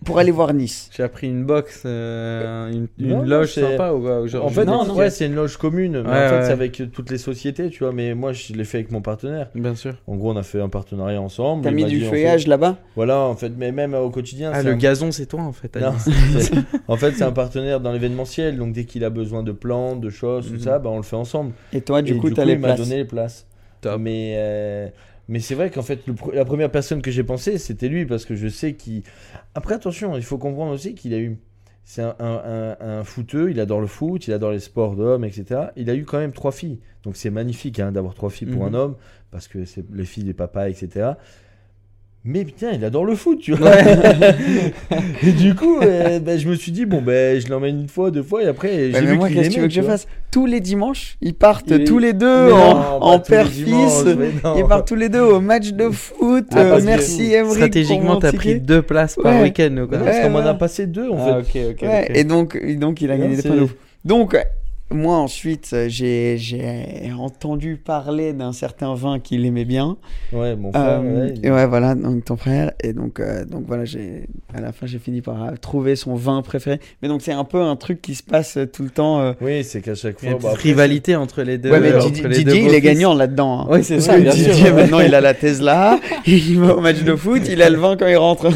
pour aller voir Nice. J'ai appris une box, euh, une, une Non, loge c'est- sympa ou quoi En fait, Non, non. ouais, c'est une loge commune. Mais Ouais, en fait, ouais. c'est avec toutes les sociétés, tu vois. Mais moi, je l'ai fait avec mon partenaire. Bien sûr. En gros, on a fait un partenariat ensemble. T'as mis du en feuillage fait- là-bas? Voilà, en fait, mais même au quotidien. Ah, le un- gazon, c'est toi en fait. Non, en fait, c'est un partenaire dans l'événementiel. Donc, dès qu'il a besoin de plantes, de choses, tout Mhm. ça, bah, on le fait ensemble. Et toi, du Et coup, t'as les il m'a places? donné les places. Top. Mais, euh, mais c'est vrai qu'en fait, le pr- la première personne que j'ai pensé, c'était lui, parce que je sais qu'il. Après, attention, il faut comprendre aussi qu'il a eu. C'est un, un, un, un footeux, il adore le foot, il adore les sports d'hommes, etc. Il a eu quand même trois filles. Donc c'est magnifique hein, d'avoir trois filles pour Mhm. un homme, parce que c'est les filles des papas, etc. Mais putain, il adore le foot, tu vois. et du coup, euh, ben, je me suis dit, bon, ben, je l'emmène une fois, deux fois, et après, j'ai mais vu moi, qu'il qu'est-ce que tu veux que je fasse? Tous les dimanches, ils partent tous les deux en, en père-fils. Ils partent tous les deux au match de foot. Ah, Euh, merci, Emmerich. Stratégiquement, t'as pris deux places par week-end Parce Ouais, qu'on m'en a passé deux, en Ah, fait. ok, ok. Ouais, ok. et donc, et donc, il a gagné des points de ouf. Donc, moi, ensuite, j'ai j'ai entendu parler d'un certain vin qu'il aimait bien. Ouais, mon frère, Euh, ouais, il- et ouais, voilà, donc ton frère. Et donc, euh, donc voilà, j'ai à la fin, j'ai fini par euh, trouver son vin préféré. Mais donc, c'est un peu un truc qui se passe euh, tout le temps. euh. Oui, c'est qu'à chaque Il y a fois. une bah, rivalité entre les deux. Ouais, mais Didier, il est gagnant là-dedans. hein. Oui, c'est ça, Didier, maintenant, il a la Tesla, il va au match de foot, il a le vin quand il rentre.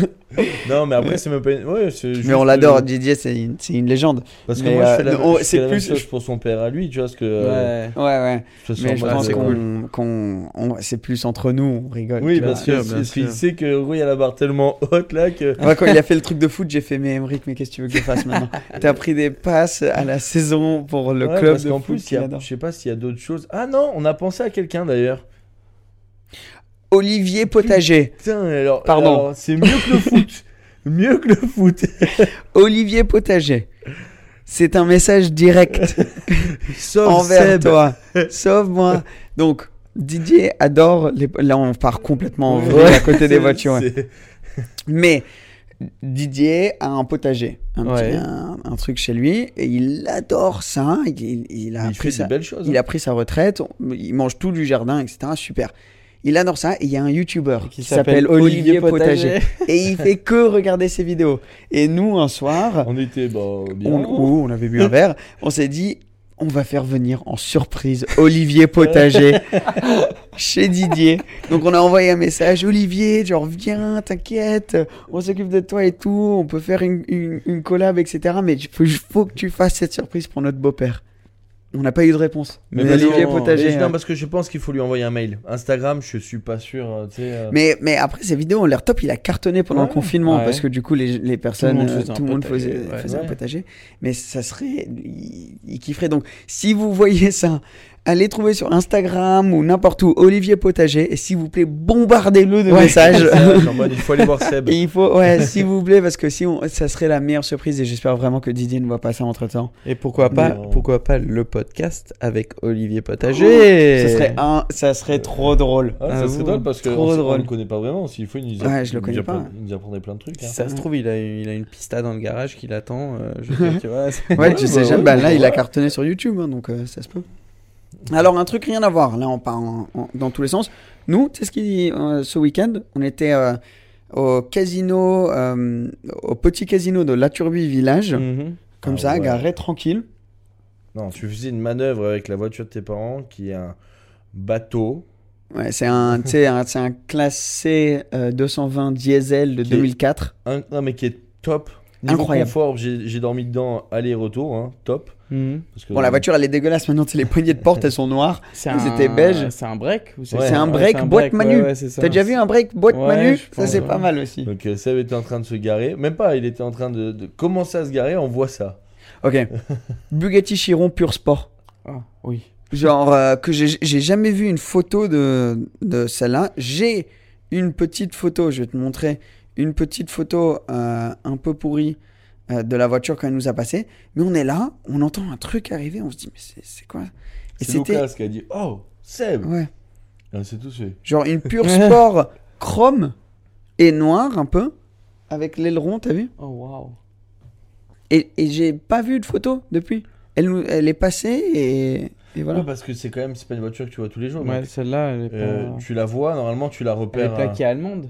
Non, mais après, c'est même pas. une- Ouais, c'est Mais on l'adore, Didier, c'est une, c'est une légende. Parce que mais, moi, je fais la, fais c'est plus- son père à lui, tu vois, parce que. euh, Ouais. Ouais, ouais. ce Mais je pense c'est qu'on, c'est plus entre nous, on rigole. Oui, parce qu'il sait que Rui a la barre tellement haute là que. Moi, quand il a fait le truc de foot, j'ai fait, mais Emmerich, mais qu'est-ce que tu veux que je fasse maintenant? T'as pris des passes à la saison pour le Ouais, club parce de qu'en foot plus, il y qu'il a, adore. je sais pas s'il y a d'autres choses. Ah non, on a pensé à quelqu'un d'ailleurs. Olivier Potager. Putain, alors. Pardon. alors, c'est mieux que le foot. mieux que le foot. Olivier Potager. C'est un message direct Sauf envers Seb. toi. Sauf moi. Donc, Didier adore les... Là, on part complètement en vrille à côté des voitures. ouais. Mais Didier a un potager, un, petit- Ouais. un- un truc chez lui, et il adore ça. Il, il- il a Il pris sa, des belles choses. il hein. a pris sa retraite, il mange tout du jardin, etc. Super. Il adore ça, et il y a un YouTuber qui, s'appelle Olivier Potager. et il fait que regarder ses vidéos. Et nous, un soir, On était bah, bien. on, où on avait bu un verre, on s'est dit, on va faire venir en surprise Olivier Potager chez Didier. Donc on a envoyé un message, Olivier, genre viens, t'inquiète, on s'occupe de toi et tout, on peut faire une, une, une collab, etc. Mais il faut, faut que tu fasses cette surprise pour notre beau-père. On n'a pas eu de réponse. Mais, Mais Olivier non, Potager. mais hein. Non, parce que je pense qu'il faut lui envoyer un mail. Instagram, je suis pas sûr. euh, euh, Mais, mais après, ces vidéos ont l'air top. Il a cartonné pendant Ouais. le confinement Ouais. parce que du coup, les, les personnes, euh, tout le monde faisait, un potager. Mais ça serait. Il, il kifferait. Donc, si vous voyez ça, allez trouver sur Instagram ou n'importe où Olivier Potager et s'il vous plaît, bombardez-le de messages. en mode, il faut aller voir Seb. Et il faut, ouais, s'il vous plaît, parce que si on, ça serait la meilleure surprise et j'espère vraiment que Didier ne voit pas ça entre temps. Et pourquoi pas, Non. pourquoi pas le podcast avec Olivier Potager Ça serait un, ça serait trop drôle. Ah, ça serait drôle parce que on, drôle. on le connaît pas vraiment. S'il faut, il nous, Ouais, je le il nous connais pas. Il nous apprendrait plein de trucs. Si hein. ça se trouve, il a, il a une pista dans le garage qui l'attend. euh, je sais, tu vois. Ouais, tu sais bah jamais. ouais, Bah, là, bah il a ouais. cartonné sur YouTube, hein, donc euh, ça se peut. Alors, un truc rien à voir. Là, on part en- en- dans tous les sens. Nous, tu sais ce qu'il dit euh, ce week-end On était euh, au casino, euh, au petit casino de La Turbie Village, Mhm. comme Ah ça, ouais. garé tranquille. Non, tu faisais une manœuvre avec la voiture de tes parents qui est un bateau. Ouais, c'est un, tu sais, un, c'est un classé euh, 220 diesel de Qui est- 2004. Un, non, mais qui est top. Niveau Incroyable. confort, j'ai j'ai dormi dedans aller-retour, hein, top. Mhm. Parce que, Bon, la voiture, elle est dégueulasse maintenant. sais, Les poignées de porte, elles sont noires. C'est étaient beige. C'est un break ou Ouais. C'est un break c'est boîte manu. ouais, ouais, c'est ça. T'as déjà vu un break boîte Ouais, manu Ça, c'est ouais. pas mal aussi. Donc euh, Seb était en train de se garer. Même pas, il était en train de, de commencer à se garer, on voit ça. Ok. Bugatti Chiron Pure Sport. Ah, oui. Genre euh, que j'ai j'ai jamais vu une photo de, de celle-là. J'ai une petite photo, je vais te montrer, une petite photo euh, un peu pourrie euh, de la voiture quand elle nous a passé. Mais on est là, on entend un truc arriver, on se dit mais c'est quoi? Et C'est c'était Lucas qui a dit Oh, Seb ouais, Ah, C'est tout fait. genre une Pure Sport chrome et noir un peu avec l'aileron, t'as vu? Oh, waouh. Et, et j'ai pas vu de photo depuis. Elle, nous- elle est passée et, et voilà. Ouais, parce que c'est quand même, c'est pas une voiture que tu vois tous les jours. Ouais, celle-là, elle est pas. euh, tu la vois, normalement tu la Elle est repères. plaquée allemande.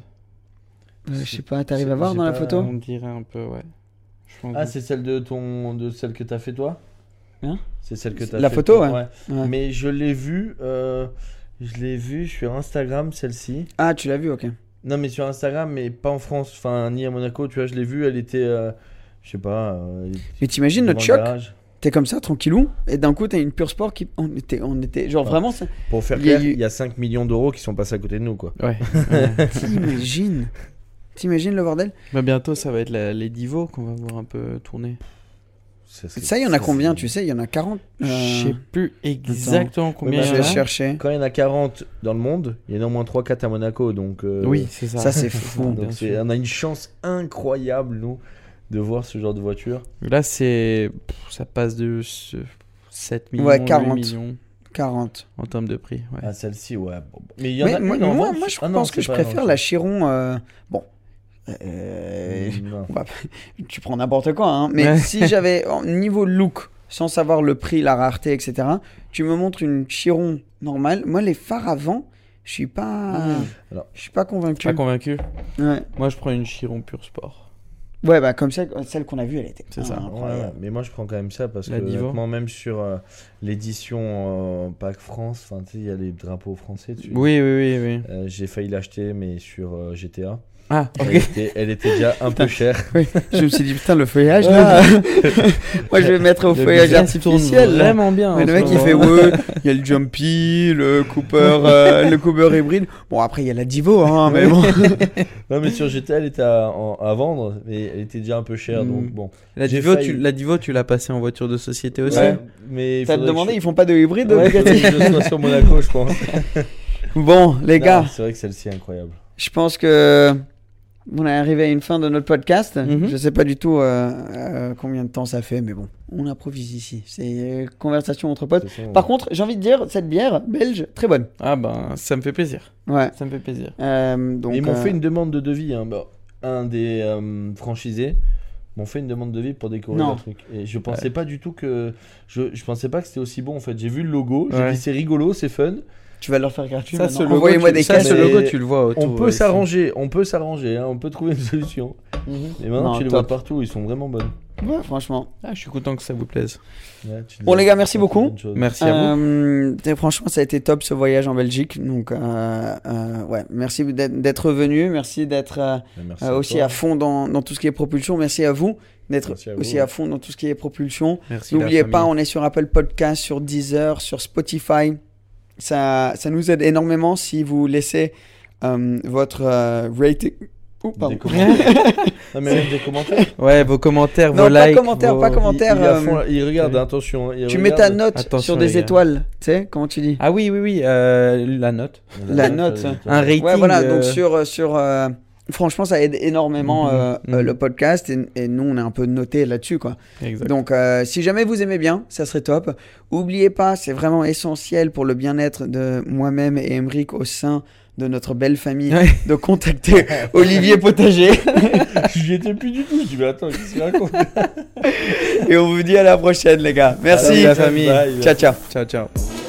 Euh, je sais pas, t'arrives à voir dans la pas- photo? On dirait un peu, ouais. Ah, que- c'est celle de ton, de celle que t'as fait toi? Hein? C'est celle que t'as La fait photo, toi, ouais. Ouais. Mais je l'ai vue, euh, je l'ai vue sur Instagram celle-ci. Ah, tu l'as vu, ok. Non, mais sur Instagram, mais pas en France, enfin ni à Monaco. Tu vois, je l'ai vue, elle était, euh, je sais pas. euh, Mais t'imagines notre le choc? T'es comme ça, tranquillou, et d'un coup, t'as une pure sport qui. On était. On était genre Ouais. vraiment. ça- Pour faire Il y a clair, eu- il y a 5 millions d'euros qui sont passés à côté de nous, quoi. Ouais. T'imagines? T'imagines le bordel Bah, bientôt, ça va être la- les Divos qu'on va voir un peu tourner. Ça, il y en a combien, tu sais? Il y en a 40 Je euh, sais plus exactement combien Ouais, il bah, y en Je a. vais chercher. Quand il y en a 40 dans le monde, il y en a au moins 3-4 à Monaco. Donc, euh, Oui, c'est ça. Ça, c'est fou. donc on a une chance incroyable, nous, de voir ce genre de voiture. Là, c'est. Ça passe de ce- 7 millions, Ouais, 8 40. millions 40. en termes de prix. Ouais. Ah, celle-ci, ouais. Mais il y en Mais a moi, une moi, moi, je Ah non, pense que c'est je préfère la. Chiron. euh, Bon. Euh, va- Tu prends n'importe quoi, hein. Mais Ouais. si j'avais, niveau look, sans savoir le prix, la rareté, etc., tu me montres une Chiron normale. Moi, les phares avant, je suis pas. Alors. Je suis pas convaincu. Pas convaincu Ouais. Moi, je prends une Chiron Pure Sport. Ouais, bah comme celle, celle qu'on a vue, elle était. C'est ça. Ouais, incroyable. ouais, mais moi je prends quand même ça parce La que honnêtement, même sur euh, l'édition euh, Pack France, enfin tu sais, il y a les drapeaux français dessus. Oui, oui, oui, oui. Euh, J'ai failli l'acheter, mais sur euh, GTA. Ah, Elle, était, elle était déjà un peu chère. Oui. Je me suis dit, putain, le feuillage là. Moi, je vais mettre au Le feuillage il artificiel. vraiment bien. Mais le mec il moment. fait ouais, il y a le Jumpy, le Cooper, euh, le Cooper hybride. Bon après il y a la Divo hein, mais bon. non, mais sur GTA, elle était à, à vendre, mais elle était déjà un peu chère. Mm. Donc bon. La Divo, failli- tu, la Divo, tu l'as passée en voiture de société aussi Ouais, mais il T'as demandé je- ils font pas de hybride Ouais, je sois sur Monaco, je pense. Bon les Non, gars, C'est vrai que celle-ci est incroyable. je pense que on est arrivé à une fin de notre podcast. Mhm. Je sais pas du tout euh, euh, combien de temps ça fait, mais bon, on improvise ici. C'est euh, conversation entre potes. Par contre, j'ai envie de dire cette bière belge très bonne. Ah ben, ça me fait plaisir. Ouais. Ça me fait plaisir. Euh, donc ils m'ont fait une demande de devis. hein. Bah, un des franchisés m'ont fait une demande de devis pour découvrir Non. le truc. Et je pensais pas du tout que. Je, je pensais pas que c'était aussi bon en fait. J'ai vu le logo, j'ai Ouais. dit c'est rigolo, c'est fun. Tu vas leur faire gratuit. Ça, maintenant. ce logo, Envoyez-moi tu- des ça, caisses. ce mais- logo, tu le vois autour. On peut s'arranger, on peut s'arranger, hein, on peut trouver une solution. Mhm. Et maintenant Non, tu les vois partout, ils sont vraiment bonnes. Ouais, franchement. Ah, je suis content que ça vous plaise. Ouais, Bon, les- gars, merci beaucoup. Merci à vous. Euh, franchement, ça a été top ce voyage en Belgique. Donc, euh, euh, ouais, merci d'être venu. Merci d'être euh, euh, à aussi toi. à fond dans, dans tout ce qui est propulsion. Merci à vous d'être aussi à fond dans tout ce qui est propulsion. N'oubliez pas, on est sur Apple Podcast, sur Deezer, sur Spotify. Ça, ça nous aide énormément si vous laissez euh, votre euh, rating. Des pardon. commentaires. non, mais même des commentaires. Ouais, vos commentaires, Non, vos pas likes. commentaires, vos- pas commentaires. Il, euh, il regarde, attention. il Tu mets ta note Attention, sur des étoiles. Tu sais, comment tu dis? Ah oui, oui, oui. euh, la note. La note. Un rating. Ouais, voilà, euh, donc sur. sur euh, franchement, ça aide énormément Mhm, euh, euh, mhm. le podcast et, et nous, on est un peu noté là-dessus, quoi. Exact. Donc, euh, si jamais vous aimez bien, ça serait top. Oubliez pas, c'est vraiment essentiel pour le bien-être de moi-même et Emeric au sein de notre belle famille Ouais. de contacter Olivier Potager. J'y étais plus du tout. Je dis, mais attends, qu'est-ce qu'il raconte et on vous dit à la prochaine, les gars. Merci. La famille. Bye. Ciao, ciao. Ciao, ciao.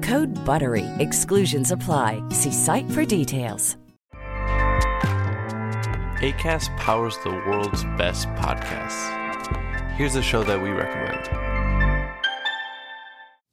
Code BUTTERY. Exclusions apply. See site for details. ACAST powers the world's best podcasts. Here's a show that we recommend.